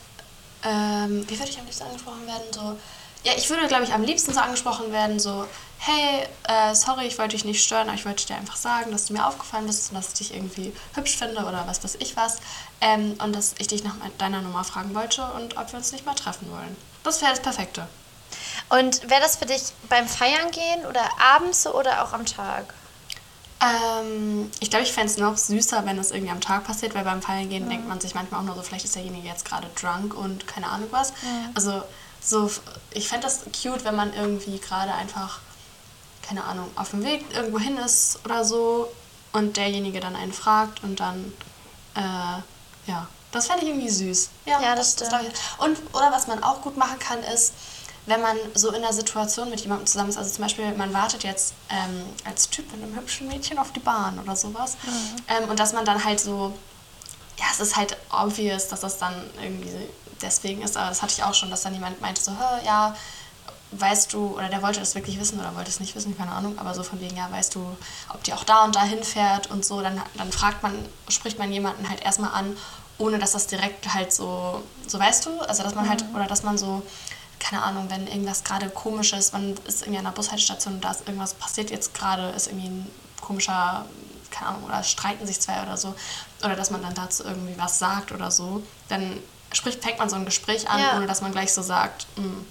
ähm, wie würde ich am liebsten angesprochen werden? So, ja, ich würde, glaube ich, am liebsten so angesprochen werden, so, hey, äh, sorry, ich wollte dich nicht stören, aber ich wollte dir einfach sagen, dass du mir aufgefallen bist und dass ich dich irgendwie hübsch finde oder was weiß ich was. Ähm, und dass ich dich nach deiner Nummer fragen wollte und ob wir uns nicht mal treffen wollen. Das wäre das Perfekte. Und wäre das für dich beim Feiern gehen oder abends so oder auch am Tag? Ähm, ich glaube, ich fände es noch süßer, wenn es irgendwie am Tag passiert, weil beim Feiern gehen denkt man sich manchmal auch nur so, vielleicht ist derjenige jetzt gerade drunk und keine Ahnung was. Also so, ich fände das cute, wenn man irgendwie gerade einfach, keine Ahnung, auf dem Weg irgendwo hin ist oder so und derjenige dann einen fragt und dann, äh, ja, das fände ich irgendwie süß. Ja, das glaub ich. Und, oder was man auch gut machen kann, ist, wenn man so in einer Situation mit jemandem zusammen ist, also zum Beispiel, man wartet jetzt ähm, als Typ mit einem hübschen Mädchen auf die Bahn oder sowas, ähm, und dass man dann halt so, ja, es ist halt obvious, dass das dann irgendwie deswegen ist, aber das hatte ich auch schon, dass dann jemand meinte so, "Hä, ja, weißt du, oder der wollte das wirklich wissen oder wollte es nicht wissen, keine Ahnung, aber so von wegen, ja, weißt du, ob die auch da und da hinfährt und so, dann, dann fragt man, spricht man jemanden halt erstmal an, ohne dass das direkt halt so, so weißt du, also dass man halt, oder dass man so, keine Ahnung, wenn irgendwas gerade komisch ist, man ist irgendwie an einer Bushaltestation und da ist irgendwas passiert jetzt gerade, ist irgendwie ein komischer, keine Ahnung, oder streiten sich zwei oder so, oder dass man dann dazu irgendwie was sagt oder so, dann spricht, fängt man so ein Gespräch an, Ja. ohne dass man gleich so sagt, "Mm,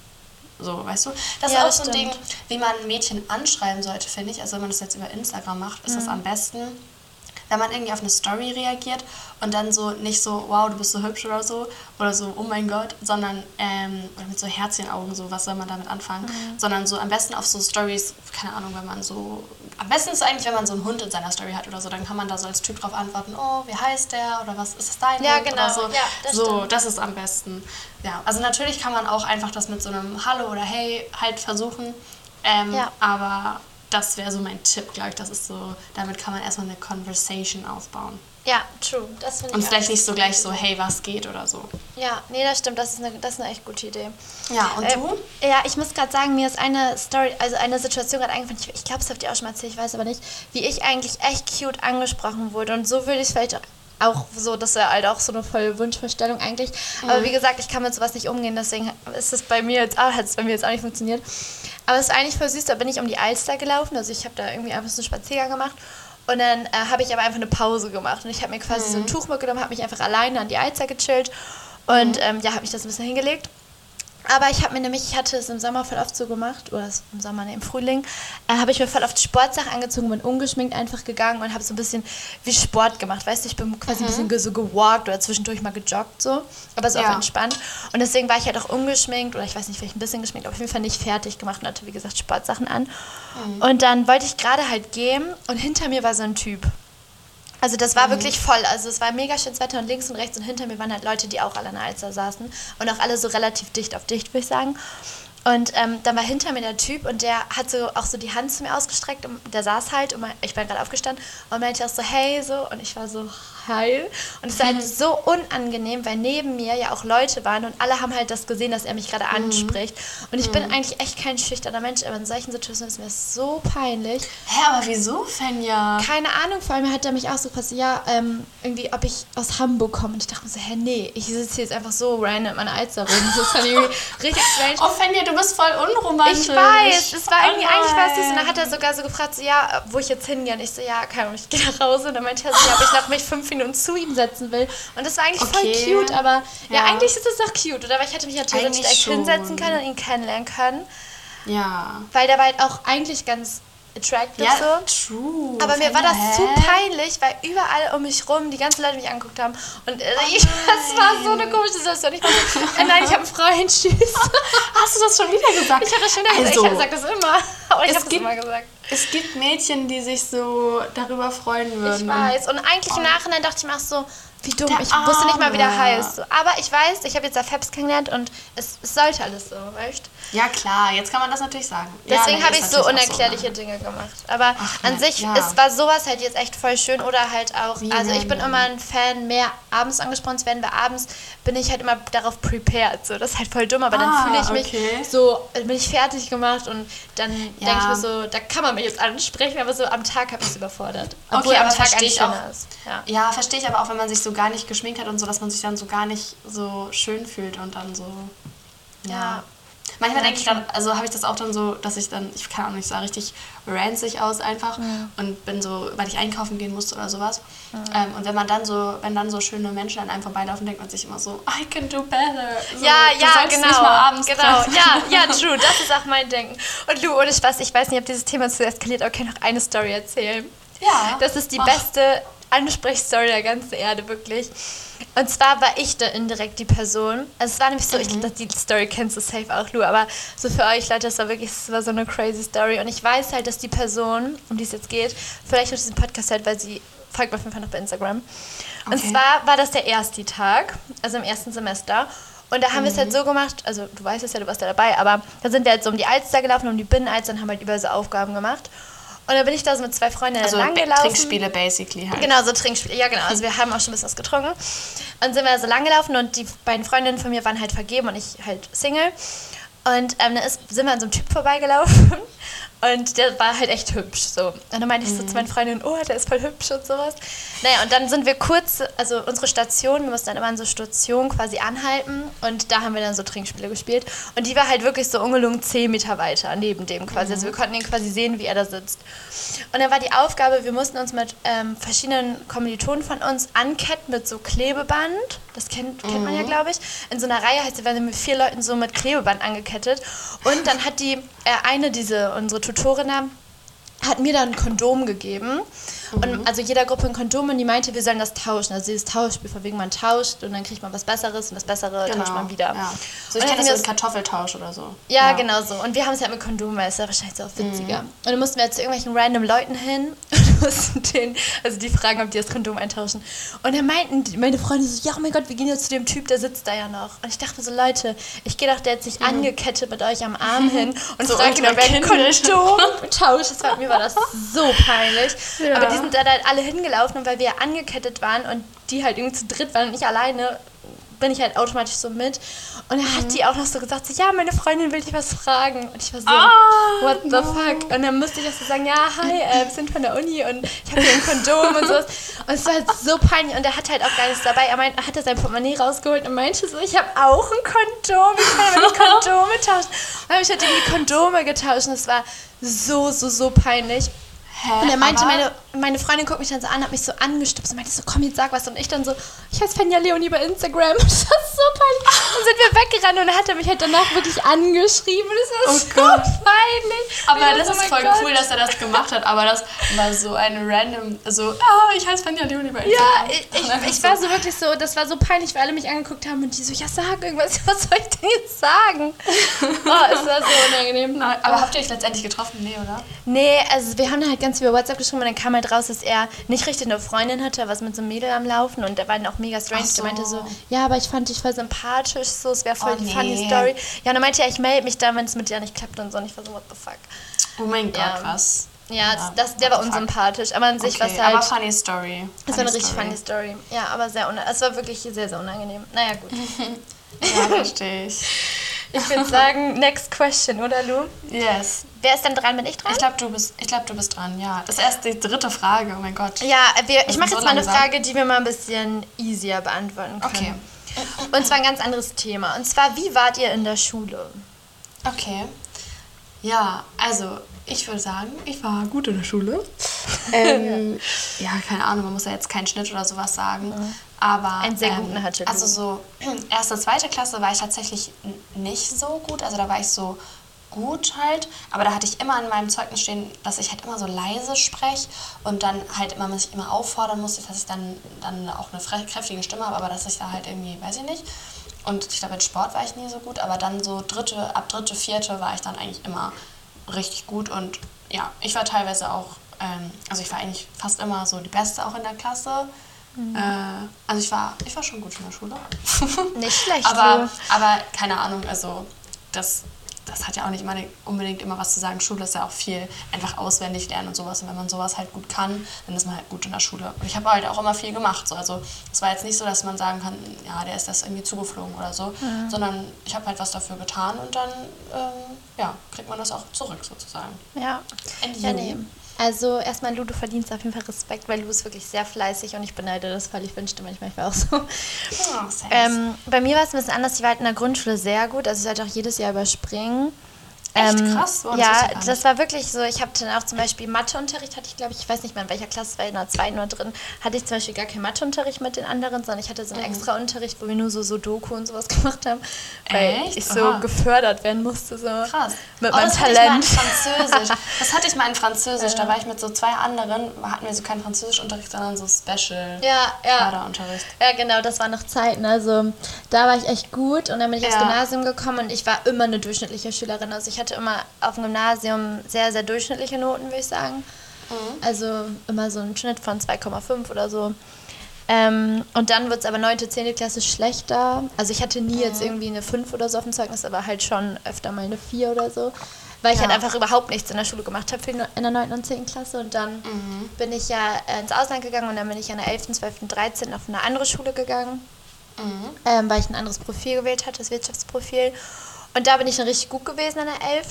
so, weißt du? Das Ja, ist auch so ein Ding, stimmt. wie man ein Mädchen anschreiben sollte, finde ich. Also wenn man das jetzt über Instagram macht, ist das am besten, wenn man irgendwie auf eine Story reagiert und dann so nicht so, wow, du bist so hübsch oder so, oder so, oh mein Gott, sondern ähm, oder mit so Herzchenaugen, so, was soll man damit anfangen, mhm. sondern so am besten auf so Stories, keine Ahnung, wenn man so, am besten ist eigentlich, wenn man so einen Hund in seiner Story hat oder so, dann kann man da so als Typ drauf antworten, oh, wie heißt der oder was ist das dein ja, Hund genau. oder so. Ja, das so, stimmt. das ist am besten. Ja, also natürlich kann man auch einfach das mit so einem Hallo oder Hey halt versuchen, ähm, Ja. aber das wäre so mein Tipp, glaube ich. Das ist so, damit kann man erstmal eine Conversation aufbauen. Ja, true. Das finde ich Und auch vielleicht nicht so gleich so, hey, was geht oder so. Ja, nee, das stimmt. Das ist eine, das ist eine echt gute Idee. Ja, und Ähm, du? Ja, ich muss gerade sagen, mir ist eine Story, also eine Situation gerade eingefallen. Ich, ich glaube, das habt ihr auch schon mal erzählt, ich weiß aber nicht, wie ich eigentlich echt cute angesprochen wurde. Und so würde ich es vielleicht auch so, das wäre halt auch so eine volle Wunschvorstellung eigentlich. Aber wie gesagt, ich kann mit sowas nicht umgehen, deswegen ist es bei mir jetzt auch, hat es bei mir jetzt auch nicht funktioniert. Aber es ist eigentlich voll süß, da bin ich um die Alster gelaufen, also ich habe da irgendwie einfach so einen Spaziergang gemacht. Und dann äh, habe ich aber einfach eine Pause gemacht. Und ich habe mir quasi so ein Tuch mitgenommen, habe mich einfach alleine an die Alster gechillt. Und ähm, ja, habe mich das ein bisschen hingelegt. Aber ich habe mir nämlich, ich hatte es im Sommer voll oft so gemacht, oder es- im Sommer, nee, im Frühling, äh, habe ich mir voll oft Sportsachen angezogen, bin ungeschminkt einfach gegangen und habe so ein bisschen wie Sport gemacht, weißt du, ich bin quasi ein bisschen so gewalkt oder zwischendurch mal gejoggt so, aber so Ja. auch entspannt. Und deswegen war ich halt auch ungeschminkt oder ich weiß nicht, vielleicht ein bisschen geschminkt, aber auf jeden Fall nicht fertig gemacht und hatte, wie gesagt, Sportsachen an. Und dann wollte ich gerade halt gehen und hinter mir war so ein Typ. Also das war wirklich voll. Also es war mega schönes Wetter und links und rechts und hinter mir waren halt Leute, die auch alle an der Alster saßen und auch alle so relativ dicht auf dicht, würde ich sagen. Und ähm, dann war hinter mir der Typ und der hat so auch so die Hand zu mir ausgestreckt und der saß halt und mein- ich bin gerade aufgestanden und meinte auch so, hey, so und ich war so, hi. Und es war halt so unangenehm, weil neben mir ja auch Leute waren und alle haben halt das gesehen, dass er mich gerade anspricht. Und ich bin eigentlich echt kein schüchterner Mensch, aber in solchen Situationen ist mir das so peinlich. Hä, aber wieso, Fenja? Keine Ahnung, vor allem hat er mich auch so gefragt, so, ja, ähm, irgendwie, ob ich aus Hamburg komme. Und ich dachte mir so, hä, nee, ich sitze hier jetzt einfach so random an Alster rum. Das ist dann irgendwie richtig strange. Oh, Fenja, du bist voll unromantisch. Ich weiß, es war irgendwie, Oh eigentlich war es süß. Und dann hat er sogar so gefragt, so, ja, wo ich jetzt hingehe. Und ich so, ja, keine Ahnung, ich gehe nach Hause. Und dann meinte er so, ja, ob ich noch mich fünf Minuten zu ihm setzen will. Und das war eigentlich Okay. voll cute, aber ja, Ja. eigentlich ist es doch cute, oder? Weil ich hätte mich ja theoretisch Eigentlich direkt schon. hinsetzen können und ihn kennenlernen können. Ja. Weil der war halt auch eigentlich ganz attractive Ja, so. true. Aber mir war das zu hä? peinlich, weil überall um mich rum die ganzen Leute mich angeguckt haben. Und äh, ich, das war so eine komische Situation. Ich war so, äh, nein, ich habe einen Freund, tschüss. Hast du das schon wieder gesagt? Ich habe das schon wieder Also, gesagt, ich sag das immer. Aber ich habe das immer gesagt. Es gibt Mädchen, die sich so darüber freuen würden. Ich weiß. Und eigentlich im Nachhinein dachte ich mir auch so, wie dumm. Der Ich wusste nicht mal, wie der heißt. So, Aber ich weiß, ich habe jetzt Afebs kennengelernt und es, es sollte alles so, weißt Ja, klar, jetzt kann man das natürlich sagen. Ja, Deswegen nee, habe ich so natürlich auch unerklärliche Dinge gemacht. Aber Ach, an ja, sich, ja. es war sowas halt jetzt echt voll schön. Oder halt auch, Wie also ich bin immer ein Fan, mehr abends angesprochen zu werden, weil abends bin ich halt immer darauf prepared. So. Das ist halt voll dumm, aber Ah, dann fühle ich mich okay. so, bin ich fertig gemacht und dann Ja. denke ich mir so, da kann man mich jetzt ansprechen, aber so am Tag habe ich es überfordert. Obwohl Okay, am aber Tag eigentlich schöner ist. Ja. Ja, verstehe ich aber auch, wenn man sich so gar nicht geschminkt hat und so, dass man sich dann so gar nicht so schön fühlt und dann so. Ja. Ja. Manchmal Ja, denke ich dann, also habe ich das auch dann so, dass ich dann, ich kann auch nicht, sah richtig ranzig aus einfach und bin so, weil ich einkaufen gehen musste oder sowas. Ähm, und wenn man dann so, wenn dann so schöne Menschen an einem vorbeilaufen, denkt man sich immer so, I can do better. So, Ja, ja, genau. Nicht mal abends genau. treffen. Ja, ja, true. Das ist auch mein Denken. Und Lu, ohne Spaß, ich weiß nicht, ob dieses Thema zu eskaliert, aber ich kann noch eine Story erzählen. Ja. Das ist die Ach. beste Ansprechstory der ganzen Erde, wirklich. Und zwar war ich da indirekt die Person. Also es war nämlich so, ich glaube, die Story kennst du safe auch, Lu, aber so für euch Leute, das war wirklich, das war so eine crazy Story. Und ich weiß halt, dass die Person, um die es jetzt geht, vielleicht noch diesen Podcast hört, weil sie folgt mir auf jeden Fall noch bei Instagram. Und Okay. zwar war das der erste Tag, also im ersten Semester. Und da haben wir es halt so gemacht, also du weißt es ja, du warst ja dabei, aber da sind wir halt so um die Alster gelaufen, um die Binnenalster und haben halt überall so Aufgaben gemacht. Und da bin ich da so mit zwei Freundinnen Also lang Be- gelaufen. Trinkspiele basically halt. Genau, so Trinkspiele. Ja, genau. Also wir haben auch schon ein bisschen was getrunken. Und sind wir so lang gelaufen und die beiden Freundinnen von mir waren halt vergeben und ich halt Single. Und ähm, dann ist, sind wir an so einem Typ vorbeigelaufen und der war halt echt hübsch. So. Und dann meinte ich so zu meinen Freundinnen, oh, der ist voll hübsch und sowas. Naja, und dann sind wir kurz, also unsere Station, wir mussten dann immer an so Stationen quasi anhalten und da haben wir dann so Trinkspiele gespielt. Und die war halt wirklich so ungelungen 10 Meter weiter neben dem quasi. Also wir konnten ihn quasi sehen, wie er da sitzt. Und dann war die Aufgabe, wir mussten uns mit ähm, verschiedenen Kommilitonen von uns anketten mit so Klebeband. Das kennt, kennt man ja, glaube ich. In so einer Reihe heißt, wir waren mit vier Leuten so mit Klebeband angekettet. Und dann hat die äh, eine, diese, unsere Tutorin da, hat mir dann ein Kondom gegeben. Und also jeder Gruppe ein Kondom und die meinte, wir sollen das tauschen. Also dieses Tauschspiel, von wegen man tauscht und dann kriegt man was Besseres und das Bessere tauscht man wieder. Genau, Ja. So, ich kenne das mit Kartoffeltausch oder so. ja, genau so. Und wir haben es halt mit Kondom, weil es ja wahrscheinlich so auch witziger. Mhm. Und dann mussten wir zu irgendwelchen random Leuten hin und mussten denen, also die fragen, ob die das Kondom eintauschen. Und dann meinten die- meine Freunde so, ja, oh mein Gott, wir gehen jetzt zu dem Typ, der sitzt da ja noch. Und ich dachte so, Leute, ich gehe doch da jetzt nicht angekettet mit euch am Arm hin und Mhm. So frage ihn, ob er ein. Kondom tauscht. Das war, mir war das so peinlich. Ja. Aber die sind da halt alle hingelaufen und weil wir angekettet waren und die halt irgendwie zu dritt waren und ich alleine, bin ich halt automatisch so mit. Und er Mhm. hat die auch noch so gesagt, so, ja, meine Freundin will dich was fragen. Und ich war so, Ah, what the fuck? Und dann musste ich auch so sagen, ja, hi, äh, wir sind von der Uni und ich habe hier ein Kondom und sowas. Und es war halt so peinlich. Und er hatte halt auch gar nichts dabei. Er, meint, er hatte sein Portemonnaie rausgeholt und meinte so, ich habe auch ein Kondom. Ich kann aber die Kondome tauschen. Und dann habe ich halt die Kondome getauscht. Und es war so, so, so peinlich. Hä, Und er meinte, meine, meine Freundin guckt mich dann so an, hat mich so angestupst und meinte so, komm, jetzt sag was. Und ich dann so, ich heiße Fenja Leonie bei Instagram. Und das war so peinlich. Dann sind wir weggerannt und dann hat er mich halt danach wirklich angeschrieben. Und es war Oh so Gott. peinlich. Aber Ich war das so, ist oh voll Gott. cool, dass er das gemacht hat. Aber das war so eine random, so, ah, ich heiße Fanja Leonie bei Ja, Instagram. ich, Und einfach ich, ich war so wirklich so, das war so peinlich, weil alle mich angeguckt haben und die so, ja, sag irgendwas, was soll ich denn jetzt sagen? Oh, es war so unangenehm. Nein, aber habt ihr euch letztendlich getroffen? Nee, oder? Nee, also wir haben dann halt ganz viel über WhatsApp geschrieben und dann kam halt raus, dass er nicht richtig eine Freundin hatte, er was mit so einem Mädel am Laufen und der war dann auch mega strange. So. Der meinte so, ja, aber ich fand dich voll sympathisch, so, es wäre voll Oh, die nee. funny Story. Ja, und dann meinte er, ich melde mich dann, wenn es mit dir nicht klappt und so. Und ich war so, what the fuck. Oh mein Gott, Ja. was? Ja, Ja, das, der war unsympathisch, aber an sich Okay, war es halt... aber funny Story. es war eine richtig funny Story. Ja, aber sehr unangenehm. Es war wirklich sehr, sehr unangenehm. Naja, gut. Ja, verstehe ich. Ich würde sagen, next question, oder Lu? Yes. Wer ist denn dran? Bin ich dran? Ich glaube, du, bist- ich glaub, du bist dran, ja. Das ist erst die dritte Frage, oh mein Gott. Ja, wir, ich mache so jetzt mal eine. Frage, die wir mal ein bisschen easier beantworten können. Okay. Und zwar ein ganz anderes Thema. Und zwar, wie wart ihr in der Schule? Okay. Ja, also ich würde sagen, ich war gut in der Schule. ähm, ja, keine Ahnung, man muss ja jetzt keinen Schnitt oder sowas sagen. Aber Einen sehr ähm, guten hatte du. Also so erste, zweite Klasse war ich tatsächlich nicht so gut. Also da war ich so gut halt, aber da hatte ich immer in meinem Zeugnis stehen, dass ich halt immer so leise spreche und dann halt immer mich immer auffordern musste, dass ich dann, dann auch eine kräftige Stimme habe, aber dass ich da halt irgendwie, weiß ich nicht. Und ich glaube, in Sport war ich nie so gut, aber dann so dritte, ab dritte, vierte war ich dann eigentlich immer richtig gut und ja, ich war teilweise auch, ähm, also ich war eigentlich fast immer so die Beste auch in der Klasse. Mhm. Äh, also ich war, ich war schon gut in der Schule. Nicht schlecht, aber, aber keine Ahnung, also das, das hat ja auch nicht immer, unbedingt immer was zu sagen. Schule ist ja auch viel einfach auswendig lernen und sowas. Und wenn man sowas halt gut kann, dann ist man halt gut in der Schule. Und ich habe halt auch immer viel gemacht. So. Also es war jetzt nicht so, dass man sagen kann, ja, der ist das irgendwie zugeflogen oder so, Mhm. sondern ich habe halt was dafür getan und dann ähm, ja, kriegt man das auch zurück sozusagen. Ja. Ja nee. Also erstmal, Lu, du verdienst auf jeden Fall Respekt, weil Lu ist wirklich sehr fleißig und ich beneide das voll. Ich wünschte manchmal, ich wäre auch so. Oh. Ähm, bei mir war es ein bisschen anders. Ich war halt in der Grundschule sehr gut. Also ich sollte auch jedes Jahr überspringen. Echt Ähm, krass? Boah, das ja, nicht. das war wirklich so. Ich habe dann auch zum Beispiel Matheunterricht, hatte ich glaube ich, ich weiß nicht mehr in welcher Klasse, war in der zweiten oder dritten, hatte ich zum Beispiel gar keinen Matheunterricht mit den anderen, sondern ich hatte so einen extra Unterricht, wo wir nur so Sudoku und sowas gemacht haben, weil Echt? ich so Aha. gefördert werden musste. So Krass. Mit Oh, meinem das hatte ich mal in Talent. Französisch. Das hatte ich mal in Französisch. Da war ich mit so zwei anderen, hatten wir so keinen Französischunterricht, sondern so Special Ja, ja. Ja, genau, das war noch Zeiten. Also da war ich echt gut und dann bin ich aufs Ja. Gymnasium gekommen und ich war immer eine durchschnittliche Schülerin. Also ich hatte immer auf dem Gymnasium sehr, sehr durchschnittliche Noten, würde ich sagen. Also immer so einen Schnitt von 2,5 oder so. Ähm, und dann wird es aber 9., 10. Klasse schlechter. Also ich hatte nie jetzt irgendwie eine 5 oder so auf dem Zeugnis, aber halt schon öfter mal eine 4 oder so. Weil ich Ja. halt einfach überhaupt nichts in der Schule gemacht habe in der 9. und 10. Klasse. Und dann bin ich ja äh, ins Ausland gegangen und dann bin ich in der 11., 12., 13. auf eine andere Schule gegangen, ähm, weil ich ein anderes Profil gewählt hatte, das Wirtschaftsprofil. Und da bin ich dann richtig gut gewesen in der 11.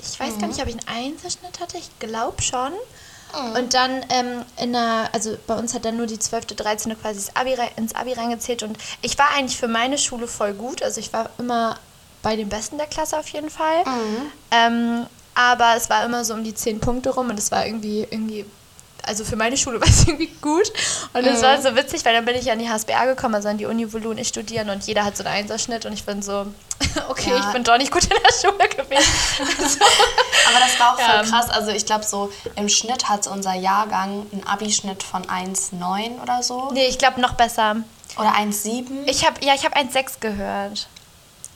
Ich weiß gar nicht, ob ich einen Einserschnitt hatte, ich glaube schon. Und dann ähm, in der, also bei uns hat dann nur die 12., 13. quasi Abi, ins Abi reingezählt und ich war eigentlich für meine Schule voll gut. Also ich war immer bei den Besten der Klasse auf jeden Fall. Ähm, aber es war immer so um die 10 Punkte rum und es war irgendwie, irgendwie also für meine Schule war es irgendwie gut. Und es war so witzig, weil dann bin ich an die HSBA gekommen, also an die Uni, wo Lu und ich studieren und jeder hat so einen Einserschnitt und ich bin so, okay, Ja. ich bin doch nicht gut in der Schule gewesen. Aber das war auch Ja. voll krass. Also ich glaube so, im Schnitt hat unser Jahrgang einen Abi-Schnitt von 1,9 oder so. nee, ich glaube noch besser. Oder 1,7. Ich habe ja, ich habe 1,6 gehört.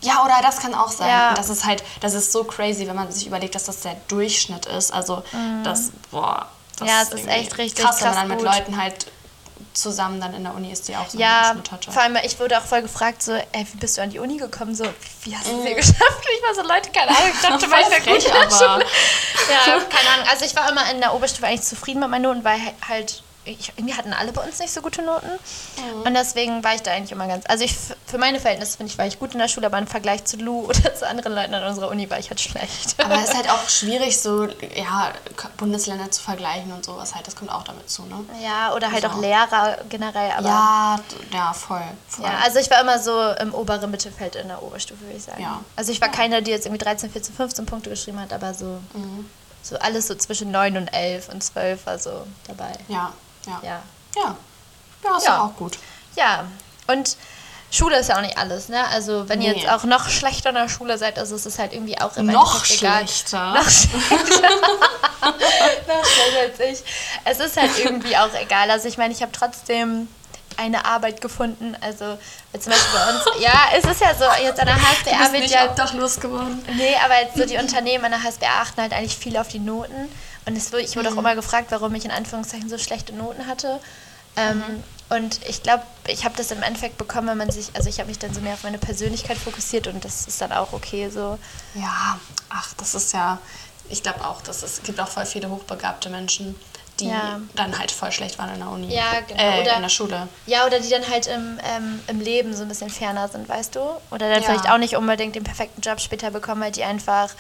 Ja, oder das kann auch sein. Ja. Das ist halt, das ist so crazy, wenn man sich überlegt, dass das der Durchschnitt ist. Also das, boah. Das. Ja, es ist echt richtig krass, wenn man krass dann mit. Leuten halt zusammen dann in der Uni ist, die auch so Ja, Schnitt hatte. vor allem, ich wurde auch voll gefragt, so, ey, wie bist du an die Uni gekommen? So, wie hast du es Mm. geschafft? Ich war so, Leute, keine Ahnung, ich dachte, weil ich gut in der aber- Schule. Ja, keine Ahnung. Also ich war immer in der Oberstufe eigentlich zufrieden mit meinen Noten, weil halt, ich, irgendwie hatten alle bei uns nicht so gute Noten. Mhm. Und deswegen war ich da eigentlich immer ganz, also ich, für meine Verhältnisse finde ich, war ich gut in der Schule, aber im Vergleich zu Lou oder zu anderen Leuten an unserer Uni war ich halt schlecht. Aber es ist halt auch schwierig, so ja, Bundesländer zu vergleichen und sowas halt. Das kommt auch damit zu, ne? Ja, oder halt Also auch Lehrer generell, aber... Ja, ja, voll. voll. Ja, also ich war immer so im oberen Mittelfeld in der Oberstufe, würde ich sagen. Ja. Also ich war keine, die jetzt irgendwie 13, 14, 15 Punkte geschrieben hat, aber so, so alles so zwischen 9 und 11 und 12 war so dabei. ja, ja. Ja. Ja, ja ist Ja. doch auch gut. Ja, und Schule ist ja auch nicht alles, ne? Also wenn ihr Nee. jetzt auch noch schlechter in der Schule seid, also es ist halt irgendwie auch im Noch Endeffekt egal. schlechter. Noch schlechter. noch schlechter als ich. Es ist halt irgendwie auch egal. Also ich meine, ich habe trotzdem eine Arbeit gefunden. Also zum Beispiel bei uns, ja, es ist ja so, jetzt an der HSBA wird ja obdachlos geworden. Nee, aber jetzt so die Unternehmen an der HSBA achten halt eigentlich viel auf die Noten. Und es, ich wurde auch immer gefragt, warum ich in Anführungszeichen so schlechte Noten hatte. Ähm, Und ich glaube, ich habe das im Endeffekt bekommen, wenn man sich, also ich habe mich dann so mehr auf meine Persönlichkeit fokussiert und das ist dann auch okay so. Ja, ach, das ist ja, ich glaube auch, dass es gibt auch voll viele hochbegabte Menschen, die Ja. dann halt voll schlecht waren in der Uni. Ja, genau. Äh, Oder- in der Schule. Ja, oder die dann halt im, ähm, im Leben so ein bisschen ferner sind, weißt du? Oder dann Ja. vielleicht auch nicht unbedingt den perfekten Job später bekommen, weil die einfach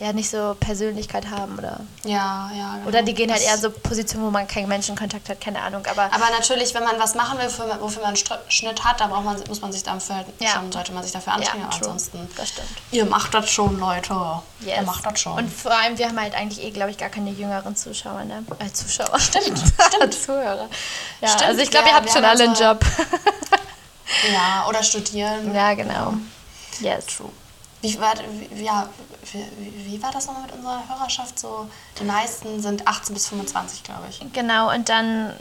ja nicht so Persönlichkeit haben oder. Ja, ja. Genau. Oder die gehen halt eher so Positionen, wo man keinen Menschenkontakt hat, keine Ahnung. Aber Aber natürlich, wenn man was machen will, für, wofür man einen Schnitt hat, dann braucht man, muss man sich dafür halt Ja. schon, sollte man sich dafür anstrengen. Ja, ansonsten, Das stimmt. ihr macht das schon, Leute. Ihr Yes. macht das schon. Und vor allem, wir haben halt eigentlich eh, glaube ich, gar keine jüngeren Zuschauer, ne? Äh, Zuschauer. Stimmt, stimmt. Zuhörer. Ja, Stimmt, also ich glaube, ihr habt schon alle einen Job. ja, oder studieren. ja, genau. Yes. True. Wie war, wie, ja, wie, wie, war das nochmal mit unserer Hörerschaft? So, die meisten sind 18 bis 25, glaube ich. Genau, und dann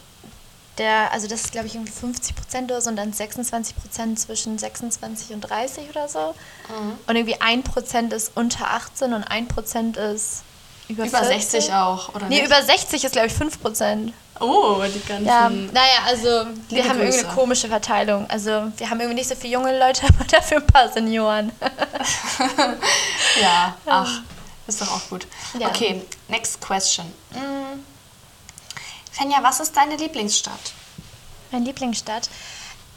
der, also das ist, glaube ich, irgendwie 50 Prozent oder so und dann 26 Prozent zwischen 26 und 30 oder so. Mhm. Und irgendwie 1 Prozent ist unter 18 und 1 Prozent ist über, Über 40. 60 auch, oder Nee, nicht? über 60 ist, glaube ich, 5 Prozent. Oh, die ganzen... Ja, naja, also wir Liebe haben irgendwie Grüße. eine komische Verteilung. Also wir haben irgendwie nicht so viele junge Leute, aber dafür ein paar Senioren. Ja, ach, ist doch auch gut. Ja. Okay, next question. Mm. Fenja, was ist deine Lieblingsstadt? Meine Lieblingsstadt.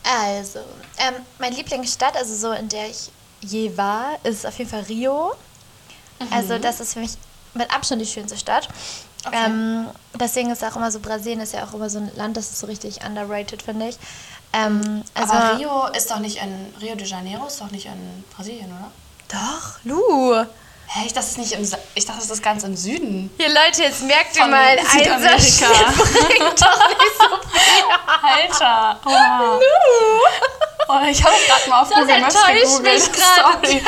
Also, ähm, meine Lieblingsstadt, also so in der ich je war, ist auf jeden Fall Rio. Also das ist für mich mit Abstand die schönste Stadt. Okay. Ähm, deswegen ist auch immer so, Brasilien ist ja auch immer so ein Land, das ist so richtig underrated, finde ich. Ähm, also, Aber Rio ist doch nicht in... Rio de Janeiro ist doch nicht in Brasilien, oder? Doch, Lu. Hä, ich dachte, es ist nicht im... Sa- Ich dachte, es ist ganz im Süden. Hier Leute, jetzt merkt ihr mal, Südamerika. Einserschnitt bringt doch nicht so viel. Alter! Wow. Oh, ich habe gerade mal auf Das Google Maps gegoogelt. mich. Sorry.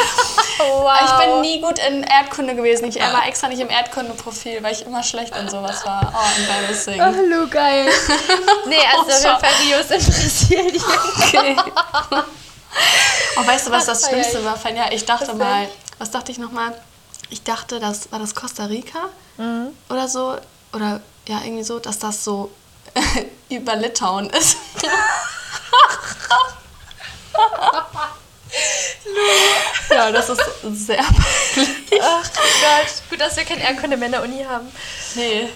Wow. Ich bin nie gut in Erdkunde gewesen. Ich war extra nicht im Erdkunde-Profil, weil ich immer schlecht in sowas war. Oh, embarrassing. Ach, Lu, geil. Nee, also auf jeden Fall Rio ist in Brasilien. Okay. Oh, weißt du, was das Schlimmste war, Fenja? Ich dachte mal, was dachte ich nochmal? Ich dachte, das war das Costa Rica Mhm. oder so. Oder ja, irgendwie so, dass das so über Litauen ist. ja, das ist sehr peinlich. Ach Gott, gut, dass wir kein Erdkunde mehr in der Uni haben. Nee.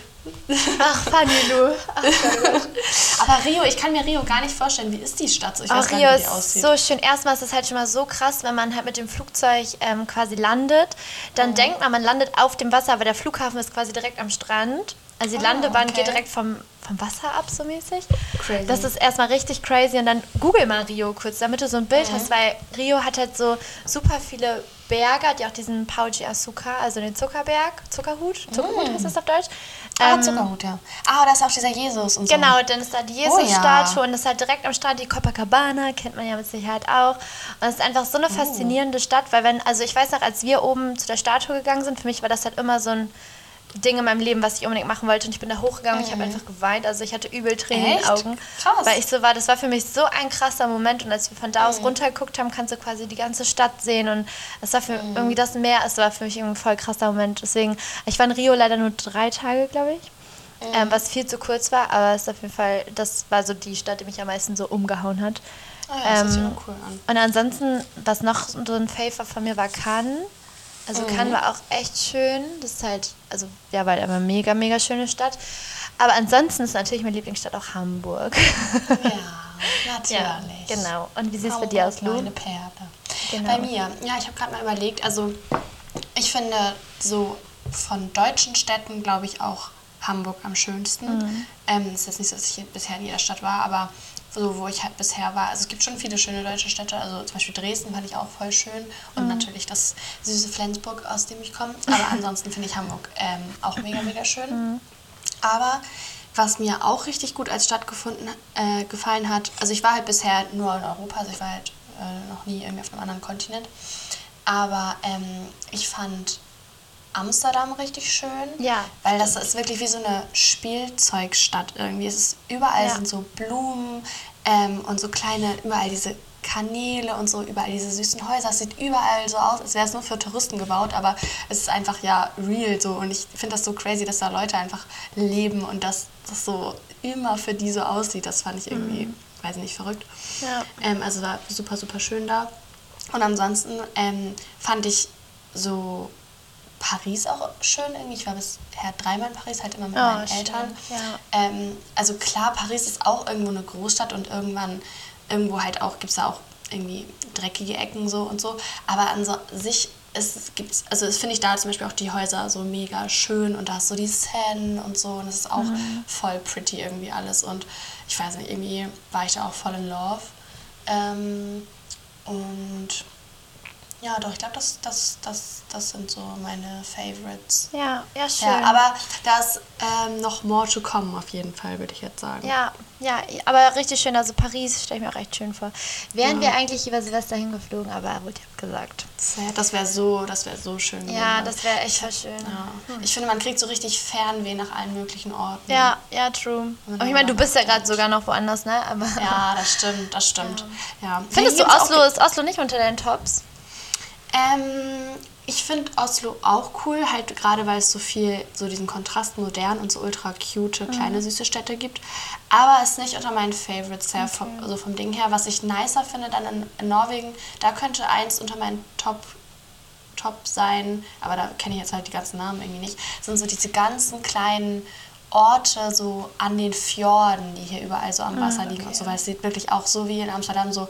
Ach, Fanny, Lu. Ach. Aber Rio, ich kann mir Rio gar nicht vorstellen. Wie ist die Stadt? so? Ich weiß Ach, gar Rio nicht, wie die ist aussieht. so schön. Erstmal ist es halt schon mal so krass, wenn man halt mit dem Flugzeug ähm, quasi landet. Dann Mhm. denkt man, man landet auf dem Wasser, aber der Flughafen ist quasi direkt am Strand. Also die Ah, Landebahn okay. geht direkt vom, vom Wasser ab, so mäßig. Crazy. Das ist erstmal richtig crazy. Und dann google mal Rio kurz, damit du so ein Bild Mhm. hast, weil Rio hat halt so super viele Berge, hat ja auch diesen Pau de Açúcar, also den Zuckerberg, Zuckerhut, Zuckerhut heißt das auf Deutsch. Ah, Ähm, Zuckerhut, ja. Ah, da ist auch dieser Jesus und so. Genau, dann ist da die Oh ja. Jesus-Statue und das ist halt direkt am Strand die Copacabana, kennt man ja mit Sicherheit auch. Und es ist einfach Oh. so eine faszinierende Stadt, weil wenn, also ich weiß noch, als wir oben zu der Statue gegangen sind, für mich war das halt immer so ein Ding in meinem Leben, was ich unbedingt machen wollte und ich bin da hochgegangen und ich habe einfach geweint, also ich hatte übel Tränen in den Mhm. Augen, Krass. weil ich so war, das war für mich so ein krasser Moment und als wir von da Mhm. aus runtergeguckt haben, kannst du quasi die ganze Stadt sehen und es war für Mhm. irgendwie das Meer, es war für mich irgendwie ein voll krasser Moment, deswegen, ich war in Rio leider nur drei Tage, glaube ich. Ähm, was viel zu kurz war, aber es ist auf jeden Fall, das war so die Stadt, die mich am meisten so umgehauen hat. Ah, ja, das hört sich Ähm, auch cool an. Und ansonsten, was noch so ein Favor von mir war, Cannes. Also Mhm. Cannes war auch echt schön. Das ist halt, also ja, war eine mega, mega schöne Stadt. Aber ansonsten ist natürlich meine Lieblingsstadt auch Hamburg. Ja, natürlich. ja, genau. Und wie sieht es bei dir aus, Lu? Meine Perle. Genau. Bei mir, ja, ich habe gerade mal überlegt, also ich finde so von deutschen Städten, glaube ich, auch Hamburg am schönsten. Mhm. Ähm, es ist jetzt nicht so, dass ich bisher in jeder Stadt war, aber so, wo ich halt bisher war, also es gibt schon viele schöne deutsche Städte, also zum Beispiel Dresden fand ich auch voll schön und Mhm. natürlich das süße Flensburg, aus dem ich komme, aber ansonsten finde ich Hamburg ähm, auch mega, mega schön. Mhm. Aber was mir auch richtig gut als Stadt gefunden, äh, gefallen hat, also ich war halt bisher nur in Europa, also ich war halt äh, noch nie irgendwie auf einem anderen Kontinent. Aber ähm, ich fand Amsterdam richtig schön. Ja, Weil das ist wirklich wie so eine Spielzeugstadt irgendwie. Es ist überall Ja. sind so Blumen ähm, und so kleine, überall diese Kanäle und so, überall diese süßen Häuser. Es sieht überall so aus, als wäre es nur für Touristen gebaut, aber es ist einfach ja real so. Und ich finde das so crazy, dass da Leute einfach leben und dass das so immer für die so aussieht. Das fand ich irgendwie, weiß nicht, verrückt. Ja. Ähm, also war super, super schön da. Und ansonsten ähm, fand ich so Paris auch schön irgendwie. Ich war bisher dreimal in Paris, halt immer mit Oh, meinen schön, Eltern. ja. Ähm, also klar, Paris ist auch irgendwo eine Großstadt und irgendwann irgendwo halt auch, gibt es da auch irgendwie dreckige Ecken so und so. Aber an so, sich es gibt, also das finde ich da zum Beispiel auch die Häuser so mega schön und da ist so die Seine und so und es ist auch Mhm. voll pretty irgendwie alles und ich weiß nicht, irgendwie war ich da auch voll in love. Ähm, und ja, doch, ich glaube, das, das, das, das sind so meine Favorites. Ja, ja, schön. Ja, aber da ist ähm, noch more to come auf jeden Fall, würde ich jetzt sagen. Ja, ja, aber richtig schön. Also Paris stelle ich mir auch echt schön vor. Wären wir eigentlich über Silvester hingeflogen, aber wurde ja gesagt. Sad. Das wäre so, das wäre so schön. Ja, gewesen. das wäre echt voll schön. Ja. Ich finde, man kriegt so richtig Fernweh nach allen möglichen Orten. Ja, ja, true. Und ich meine, du bist ja gerade sogar noch woanders, ne? Aber Ja, das stimmt, das stimmt. Ja. Findest du Oslo, ist Oslo nicht unter deinen Tops? Ähm, ich finde Oslo auch cool, halt gerade weil es so viel, so diesen Kontrast modern und so ultra cute, kleine, süße Städte gibt. Aber es ist nicht unter meinen Favorites her, vom, also vom Ding her. Was ich nicer finde dann in, in Norwegen, da könnte eins unter meinen Top Top sein, aber da kenne ich jetzt halt die ganzen Namen irgendwie nicht, sind so diese ganzen kleinen Orte so an den Fjorden, die hier überall so am Wasser liegen und so, weil es sieht wirklich auch so wie in Amsterdam so,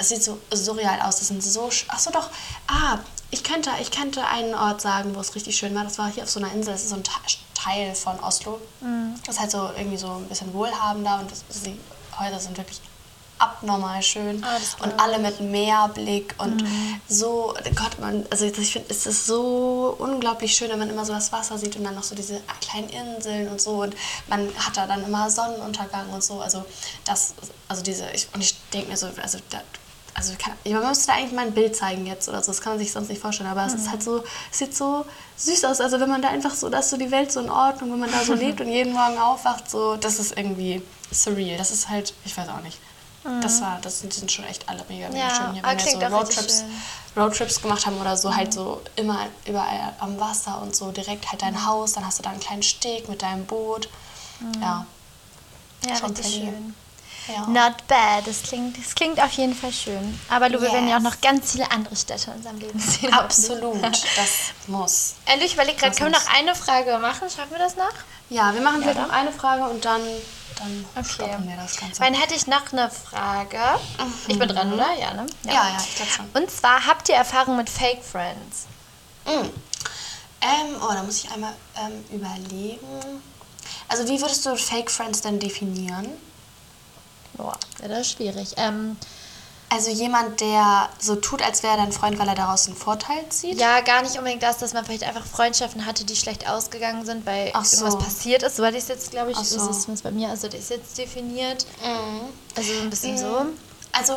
es sieht so surreal aus, das sind so, ach so doch, ah, ich könnte, ich könnte einen Ort sagen, wo es richtig schön war, das war hier auf so einer Insel, das ist so ein Te- Teil von Oslo, das ist halt so irgendwie so ein bisschen wohlhabender und das, die Häuser sind wirklich abnormal schön. Ah, und alle mit Meerblick und so, Gott, man, also ich finde, es ist so unglaublich schön, wenn man immer so das Wasser sieht und dann noch so diese kleinen Inseln und so und man hat da dann immer Sonnenuntergang und so, also das, also diese, ich, und ich denke mir so, also da, also kann, man müsste da eigentlich mal ein Bild zeigen jetzt oder so, das kann man sich sonst nicht vorstellen, aber es ist halt so, es sieht so süß aus, also wenn man da einfach so, da ist so die Welt so in Ordnung, wenn man da so lebt und jeden Morgen aufwacht, so, das ist irgendwie surreal, das ist halt, ich weiß auch nicht. Das war, das sind, schon echt alle mega, mega Ja, schön hier. Wenn wir so Roadtrips. Roadtrips gemacht haben oder so, halt so immer überall am Wasser und so direkt halt dein Haus, dann hast du da einen kleinen Steg mit deinem Boot. Ja. Ja, Schon richtig schön. Ja. Not bad. Das klingt, das klingt auf jeden Fall schön. Aber Lu, wir werden ja auch noch ganz viele andere Städte in unserem Leben sehen. Absolut, das muss. Lu, ich überlege gerade, können wir noch eine Frage machen? Schaffen wir das noch? Ja, wir machen vielleicht oder? noch eine Frage und dann, dann Okay. stoppen wir das Ganze. Dann hätte ich noch eine Frage. Ich bin dran, oder? Ja, ne? ja, ja, ich glaube schon. Und zwar, habt ihr Erfahrung mit Fake Friends? Mm. Ähm, oh, da muss ich einmal ähm, überlegen. Also wie würdest du Fake Friends denn definieren? Boah, das ist schwierig. Ähm, Also jemand, der so tut, als wäre er dein Freund, weil er daraus einen Vorteil zieht? ja, gar nicht unbedingt das, dass man vielleicht einfach Freundschaften hatte, die schlecht ausgegangen sind, weil Ach so. irgendwas passiert ist. So hatte ich es jetzt, glaube ich, Ach so. das ist zumindest bei mir, also das ist jetzt definiert. Mhm. Also so ein bisschen so. Also,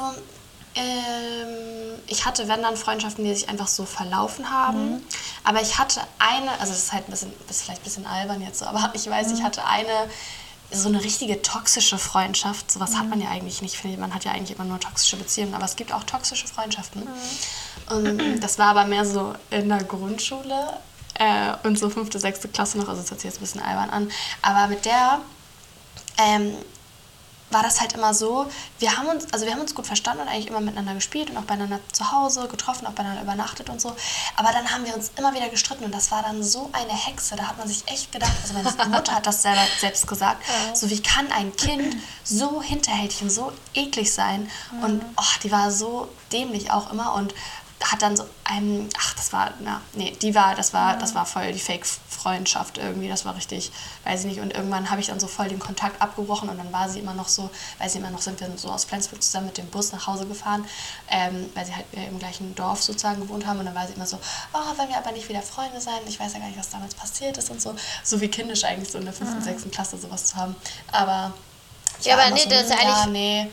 ähm, ich hatte, wenn dann Freundschaften, die sich einfach so verlaufen haben. Mhm. Aber ich hatte eine, also das ist halt ein bisschen, ist vielleicht ein bisschen albern jetzt so, aber ich weiß, Mhm. ich hatte eine, so eine richtige toxische Freundschaft. Sowas Mhm. hat man ja eigentlich nicht. Finde ich, Man hat ja eigentlich immer nur toxische Beziehungen, aber es gibt auch toxische Freundschaften. Mhm. Und das war aber mehr so in der Grundschule äh, und so fünfte, sechste Klasse noch. Also das hört sich jetzt ein bisschen albern an. Aber mit der ähm, war das halt immer so, wir haben uns, also wir haben uns gut verstanden und eigentlich immer miteinander gespielt und auch beieinander zu Hause getroffen, auch beieinander übernachtet und so. Aber dann haben wir uns immer wieder gestritten und das war dann so eine Hexe. Da hat man sich echt gedacht, also meine Mutter hat das selber selbst gesagt, so wie kann ein Kind so hinterhältig und so eklig sein? Und oh, die war so dämlich auch immer und hat dann so ein, ach, das war, na, nee, die war, das war, das war voll die Fake-Freundschaft irgendwie, das war richtig, weiß ich nicht, und irgendwann habe ich dann so voll den Kontakt abgebrochen und dann war sie immer noch so, weiß ich immer noch, sind wir so aus Flensburg zusammen mit dem Bus nach Hause gefahren, ähm, weil sie halt im gleichen Dorf sozusagen gewohnt haben. Und dann war sie immer so, oh, wenn wir aber nicht wieder Freunde sein, ich weiß ja gar nicht, was damals passiert ist und so, so wie kindisch eigentlich so in der fünften, sechsten Klasse sowas zu haben, aber Ja, aber nee, so, das ist ja, eigentlich- nee,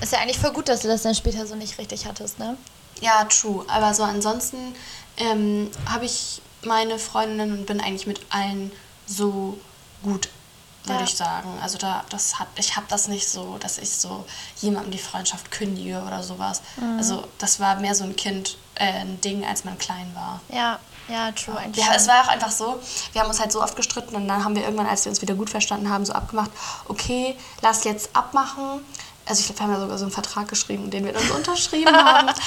Ist ja eigentlich voll gut, dass du das dann später so nicht richtig hattest, ne? Ja, true. Aber so ansonsten ähm, habe ich meine Freundinnen und bin eigentlich mit allen so gut, würde Ja. ich sagen. Also da, das hat, ich habe das nicht so, dass ich so jemandem die Freundschaft kündige oder sowas. Mhm. Also das war mehr so ein Kind, äh, ein Ding, als man klein war. Ja, ja, true eigentlich. Ja, es war auch einfach so, wir haben uns halt so oft gestritten und dann haben wir irgendwann, als wir uns wieder gut verstanden haben, so abgemacht, okay, lass jetzt abmachen. Also ich glaube, wir haben ja sogar so einen Vertrag geschrieben, den wir dann so unterschrieben haben.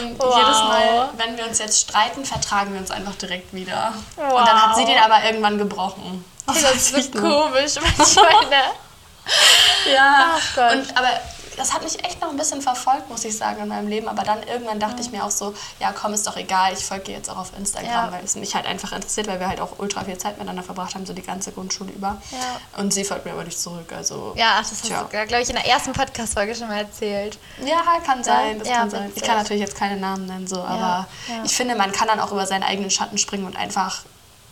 Ähm, Wow. Jedes Mal, wenn wir uns jetzt streiten, vertragen wir uns einfach direkt wieder. Wow. Und dann hat sie den aber irgendwann gebrochen. das ist so komisch manchmal? Ja, Ach Gott. Und, aber das hat mich echt noch ein bisschen verfolgt, muss ich sagen, in meinem Leben. Aber dann irgendwann dachte ich mir auch so, ja komm, ist doch egal, ich folge jetzt auch auf Instagram, Ja. weil es mich halt einfach interessiert, weil wir halt auch ultra viel Zeit miteinander verbracht haben, so die ganze Grundschule über. Ja. Und sie folgt mir aber nicht zurück, also... Ja, ach, das hast Tja. du, glaube ich, in der ersten Podcast-Folge schon mal erzählt. Ja, kann sein, das Ja, kann sein. Ich kann natürlich jetzt keine Namen nennen, so, aber ich finde, man kann dann auch über seinen eigenen Schatten springen und einfach...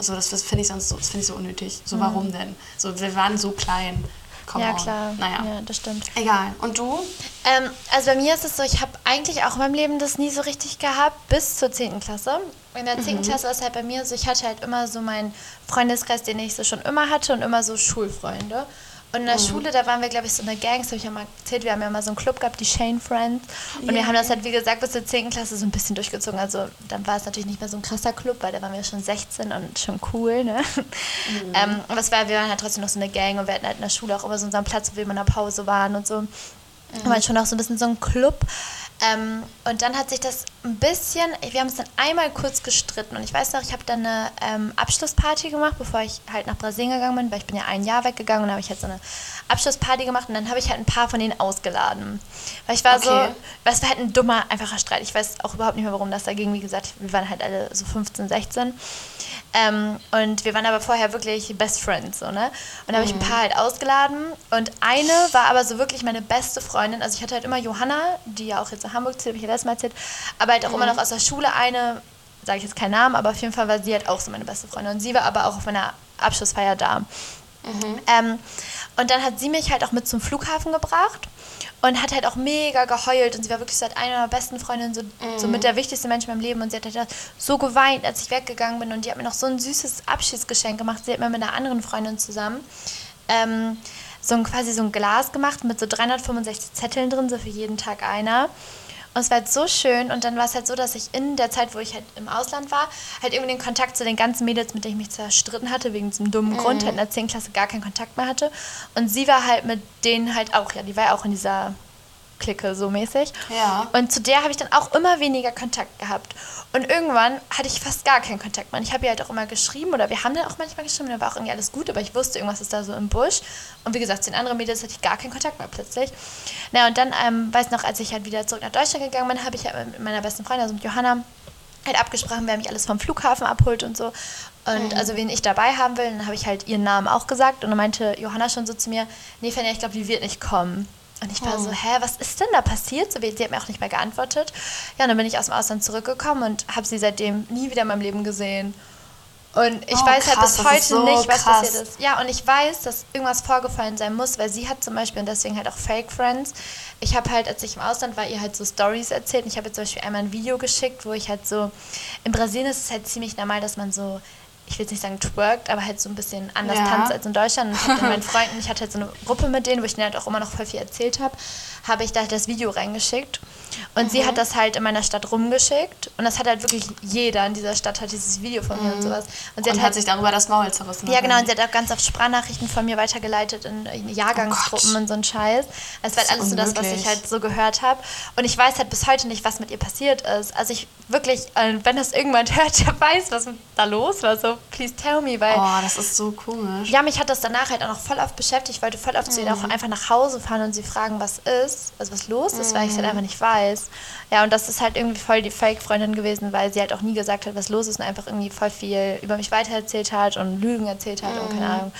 So, das, finde ich sonst so, das finde ich so unnötig. So, warum denn? So, wir waren so klein. Come Mhm. ja, on. klar. Naja. Ja, das stimmt. Egal. Und du? Ähm, also bei mir ist es so, ich habe eigentlich auch in meinem Leben das nie so richtig gehabt, bis zur 10. Klasse. In der 10. Klasse war es halt bei mir so, ich hatte halt immer so meinen Freundeskreis, den ich so schon immer hatte und immer so Schulfreunde. Und in der Schule, da waren wir, glaube ich, so eine Gang, das habe ich ja mal erzählt, wir haben ja mal so einen Club gehabt, die Shane Friends. Und wir haben das halt, wie gesagt, bis zur 10. Klasse so ein bisschen durchgezogen. Also dann war es natürlich nicht mehr so ein krasser Club, weil da waren wir schon 16 und schon cool, ne? Ähm, aber es war, wir waren halt trotzdem noch so eine Gang und wir hatten halt in der Schule auch immer so unseren Platz, wo wir immer in der Pause waren und so. Wir waren schon auch so ein bisschen so ein Club. Ähm, und dann hat sich das ein bisschen, wir haben uns dann einmal kurz gestritten und ich weiß noch, ich habe dann eine ähm, Abschlussparty gemacht, bevor ich halt nach Brasilien gegangen bin, weil ich bin ja ein Jahr weggegangen und dann habe ich halt so eine Abschlussparty gemacht und dann habe ich halt ein paar von denen ausgeladen. Weil ich war so, Okay. weil es war halt ein dummer, einfacher Streit. Ich weiß auch überhaupt nicht mehr, warum das da ging. Wie gesagt, wir waren halt alle so 15, 16. Ähm, und wir waren aber vorher wirklich Best Friends, so, ne? Und da habe ich ein paar halt ausgeladen. Und eine war aber so wirklich meine beste Freundin. Also ich hatte halt immer Johanna, die ja auch jetzt in Hamburg zieht, habe ich ja letztes Mal erzählt. Aber halt auch immer noch aus der Schule eine, sage ich jetzt keinen Namen, aber auf jeden Fall war sie halt auch so meine beste Freundin. Und sie war aber auch auf meiner Abschlussfeier da. Ähm, und dann hat sie mich halt auch mit zum Flughafen gebracht und hat halt auch mega geheult und sie war wirklich so halt eine meiner besten Freundinnen, so, so mit der wichtigste Mensch in meinem Leben und sie hat halt so geweint, als ich weggegangen bin und die hat mir noch so ein süßes Abschiedsgeschenk gemacht. Sie hat mir mit einer anderen Freundin zusammen ähm, so ein, quasi so ein Glas gemacht mit so 365 Zetteln drin, so für jeden Tag einer. Und es war halt so schön und dann war es halt so, dass ich in der Zeit, wo ich halt im Ausland war, halt irgendwie den Kontakt zu den ganzen Mädels, mit denen ich mich zerstritten hatte, wegen diesem dummen Grund, halt in der 10. Klasse gar keinen Kontakt mehr hatte. Und sie war halt mit denen halt auch, ja, die war ja auch in dieser Clique so mäßig. Ja. Und zu der habe ich dann auch immer weniger Kontakt gehabt. Und irgendwann hatte ich fast gar keinen Kontakt mehr. Und ich habe ihr halt auch immer geschrieben oder wir haben dann auch manchmal geschrieben, dann war auch irgendwie alles gut, aber ich wusste, irgendwas ist da so im Busch. Und wie gesagt, zu den anderen Mädels hatte ich gar keinen Kontakt mehr plötzlich. Na und dann, ähm, weiß noch, als ich halt wieder zurück nach Deutschland gegangen bin, habe ich halt mit meiner besten Freundin, also mit Johanna, halt abgesprochen, wer mich alles vom Flughafen abholt und so. Und also wen ich dabei haben will, dann habe ich halt ihren Namen auch gesagt. Und dann meinte Johanna schon so zu mir, nee, Fenja, ich glaube, die wird nicht kommen. Und ich war so, hä, was ist denn da passiert? So, sie hat mir auch nicht mehr geantwortet. Ja, und dann bin ich aus dem Ausland zurückgekommen und habe sie seitdem nie wieder in meinem Leben gesehen. Und ich Oh, weiß halt krass, bis das heute so nicht, was krass. passiert ist. Ja, und ich weiß, dass irgendwas vorgefallen sein muss, weil sie hat zum Beispiel, und deswegen halt auch Fake Friends, ich habe halt, als ich im Ausland war, ihr halt so Stories erzählt. Und ich habe ihr zum Beispiel einmal ein Video geschickt, wo ich halt so, in Brasilien ist es halt ziemlich normal, dass man so, ich will jetzt nicht sagen twerkt, aber halt so ein bisschen anders Ja. tanzt als in Deutschland. Und ich habe meinen Freunden, ich hatte halt so eine Gruppe mit denen, wo ich denen halt auch immer noch voll viel erzählt habe, habe ich da halt das Video reingeschickt. Und Mhm. sie hat das halt in meiner Stadt rumgeschickt. Und das hat halt wirklich jeder in dieser Stadt hat dieses Video von mir und sowas. Und sie Und hat hat halt sich darüber das Maul zerrissen. ja, genau, und sie hat auch ganz oft Sprachnachrichten von mir weitergeleitet in in Jahrgangsgruppen Oh und so ein Scheiß. Es war ist halt alles so das, was ich unmöglich. halt so gehört habe. Und ich weiß halt bis heute nicht, was mit ihr passiert ist. Also ich wirklich, äh, wenn das irgendwann hört, der weiß, was da los war. So, please tell me, weil... Oh, das ist so komisch. Ja, mich hat das danach halt auch noch voll oft beschäftigt. Ich wollte voll oft zu ihr auch einfach nach Hause fahren und sie fragen, was ist, also was los ist, weil ich es halt einfach nicht weiß. Ja, und das ist halt irgendwie voll die Fake-Freundin gewesen, weil sie halt auch nie gesagt hat, was los ist und einfach irgendwie voll viel über mich weitererzählt hat und Lügen erzählt hat und keine Ahnung.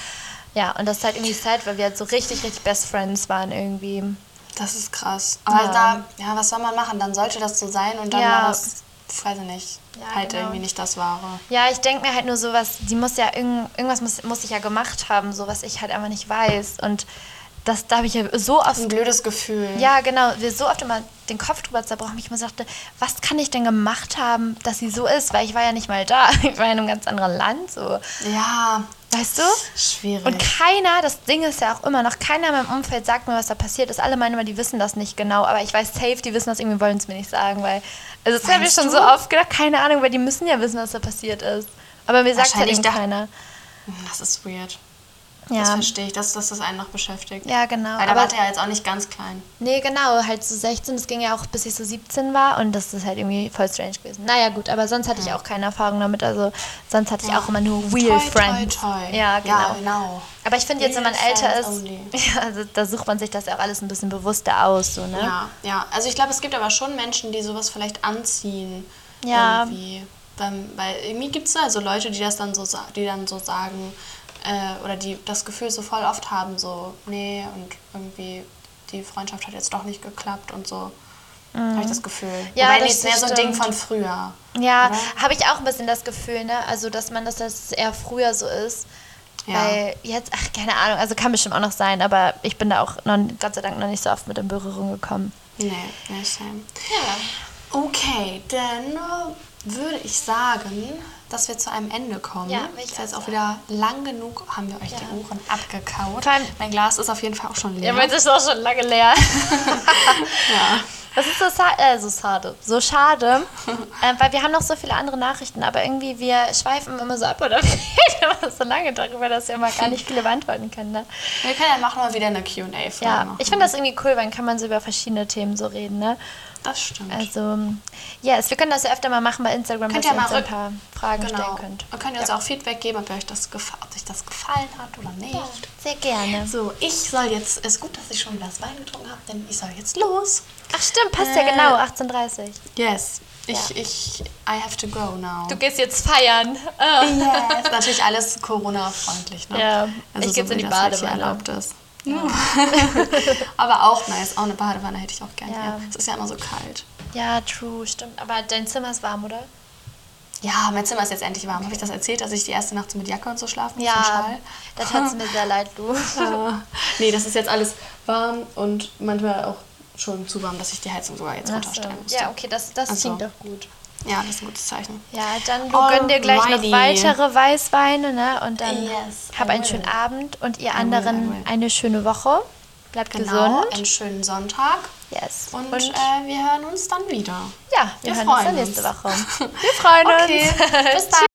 Ja, und das ist halt irgendwie sad, weil wir halt so richtig, richtig Best Friends waren irgendwie. Das ist krass. Aber Ja. da, ja, was soll man machen? Dann sollte das so sein und dann Ja. war das, weiß ich nicht, Ja, halt genau. irgendwie nicht das Wahre. Ja, ich denke mir halt nur sowas, die muss ja irgend, irgendwas muss, muss ich ja gemacht haben, so was ich halt einfach nicht weiß. Und das, da habe ich ja so oft Das ist ein blödes Gefühl. Ja, genau. Wir so oft immer den Kopf drüber zerbrochen. Ich immer sagte, was kann ich denn gemacht haben, dass sie so ist? Weil ich war ja nicht mal da. Ich war in einem ganz anderen Land. So. Ja, Weißt du? schwierig. Und keiner, das Ding ist ja auch immer noch, keiner in meinem Umfeld sagt mir, was da passiert ist. Alle meinen immer, die wissen das nicht genau. Aber ich weiß safe, die wissen das irgendwie, wollen es mir nicht sagen. Weil, also das habe ich schon du? so oft gedacht, keine Ahnung, weil die müssen ja wissen, was da passiert ist. Aber mir sagt halt eben keiner. das ist weird. Ja. Das verstehe ich, dass, dass das einen noch beschäftigt. Ja, genau. Weil da wart ihr ja jetzt auch nicht ganz klein. Nee, genau, halt so 16, das ging ja auch bis ich so 17 war und das ist halt irgendwie voll strange gewesen. Naja, gut, aber sonst hatte ich auch keine Erfahrung damit, also sonst hatte ich auch immer nur real Toi, friends. Toi, toi. Ja, genau. Ja, genau. Aber ich finde jetzt, wenn man älter ist, only. ja, also da sucht man sich das ja auch alles ein bisschen bewusster aus, so, ne? Ja, ja. Also ich glaube, es gibt aber schon Menschen, die sowas vielleicht anziehen. Ja. Irgendwie. Weil irgendwie gibt es da so Leute, die das dann so, die dann so sagen, äh, oder die das Gefühl so voll oft haben, so, nee, und irgendwie die Freundschaft hat jetzt doch nicht geklappt und so. Habe ich das Gefühl. Mhm. Ja, Wobei, das ist mehr so ein Ding von früher. Ja, habe ich auch ein bisschen das Gefühl, ne? Also, dass man das, dass es eher früher so ist. Ja. Weil jetzt, ach, keine Ahnung, also kann bestimmt auch noch sein, aber ich bin da auch noch, Gott sei Dank noch nicht so oft mit in Berührung gekommen. Nee, nee, same. Okay, dann würde ich sagen, dass wir zu einem Ende kommen. Ja, ich ist jetzt auch wieder lang genug, haben wir euch die Ohren abgekaut. Allem- mein Glas ist auf jeden Fall auch schon leer. Ja, mein ist auch schon lange leer. Ja. Das ist so, äh, so schade. So schade, äh, weil wir haben noch so viele andere Nachrichten, aber irgendwie wir schweifen immer so ab oder wir reden immer so lange darüber, dass wir mal gar nicht viele beantworten können. Ne? Wir können ja machen mal wieder eine Q&A-Folge Ja, machen. ich finde das irgendwie cool, weil dann kann man so über verschiedene Themen so reden. Ne? Das stimmt. Also, yes, wir können das ja öfter mal machen bei Instagram, Könnt dass ihr ihr uns mal ein paar Fragen genau. stellen könnt. Und könnt ihr uns auch Feedback geben, ob euch das, ob euch das gefallen hat oder nicht. Sehr gerne. So, ich soll jetzt, es ist gut, dass ich schon ein Glas Wein getrunken habe, denn ich soll jetzt los. Ach stimmt, passt ja Äh, genau, 18.30 Yes. Ich, Ja. ich, I have to go now. Du gehst jetzt feiern. Ah. Yes. Natürlich alles Corona-freundlich, ne? Ja, ich geh so jetzt in die Badewanne. erlaubt ist. Aber auch nice. Auch eine Badewanne hätte ich auch gerne. Ja. Ja. Es ist ja immer so kalt. Ja, true, stimmt. Aber dein Zimmer ist warm, oder? Ja, mein Zimmer ist jetzt endlich warm. Habe ich das erzählt, dass ich die erste Nacht so mit Jacke und so schlafen muss? Ja, im Schal? da tat es mir sehr leid, du. Nee, das ist jetzt alles warm und manchmal auch schon zu warm, dass ich die Heizung sogar jetzt Ach so. runterstellen musste. Ja, okay, das, das Also. klingt doch gut. Ja, das ist ein gutes Zeichen. Ja, dann du gönn dir gleich noch weitere Weißweine, ne? Und dann Yes, hab einen schönen Abend und ihr anderen eine schöne Woche. Bleibt Genau, gesund. einen schönen Sonntag. Yes. Und, äh, wir hören uns dann wieder. ja, wir, wir hören uns dann nächste. Woche. Wir freuen Okay, uns. bis dann.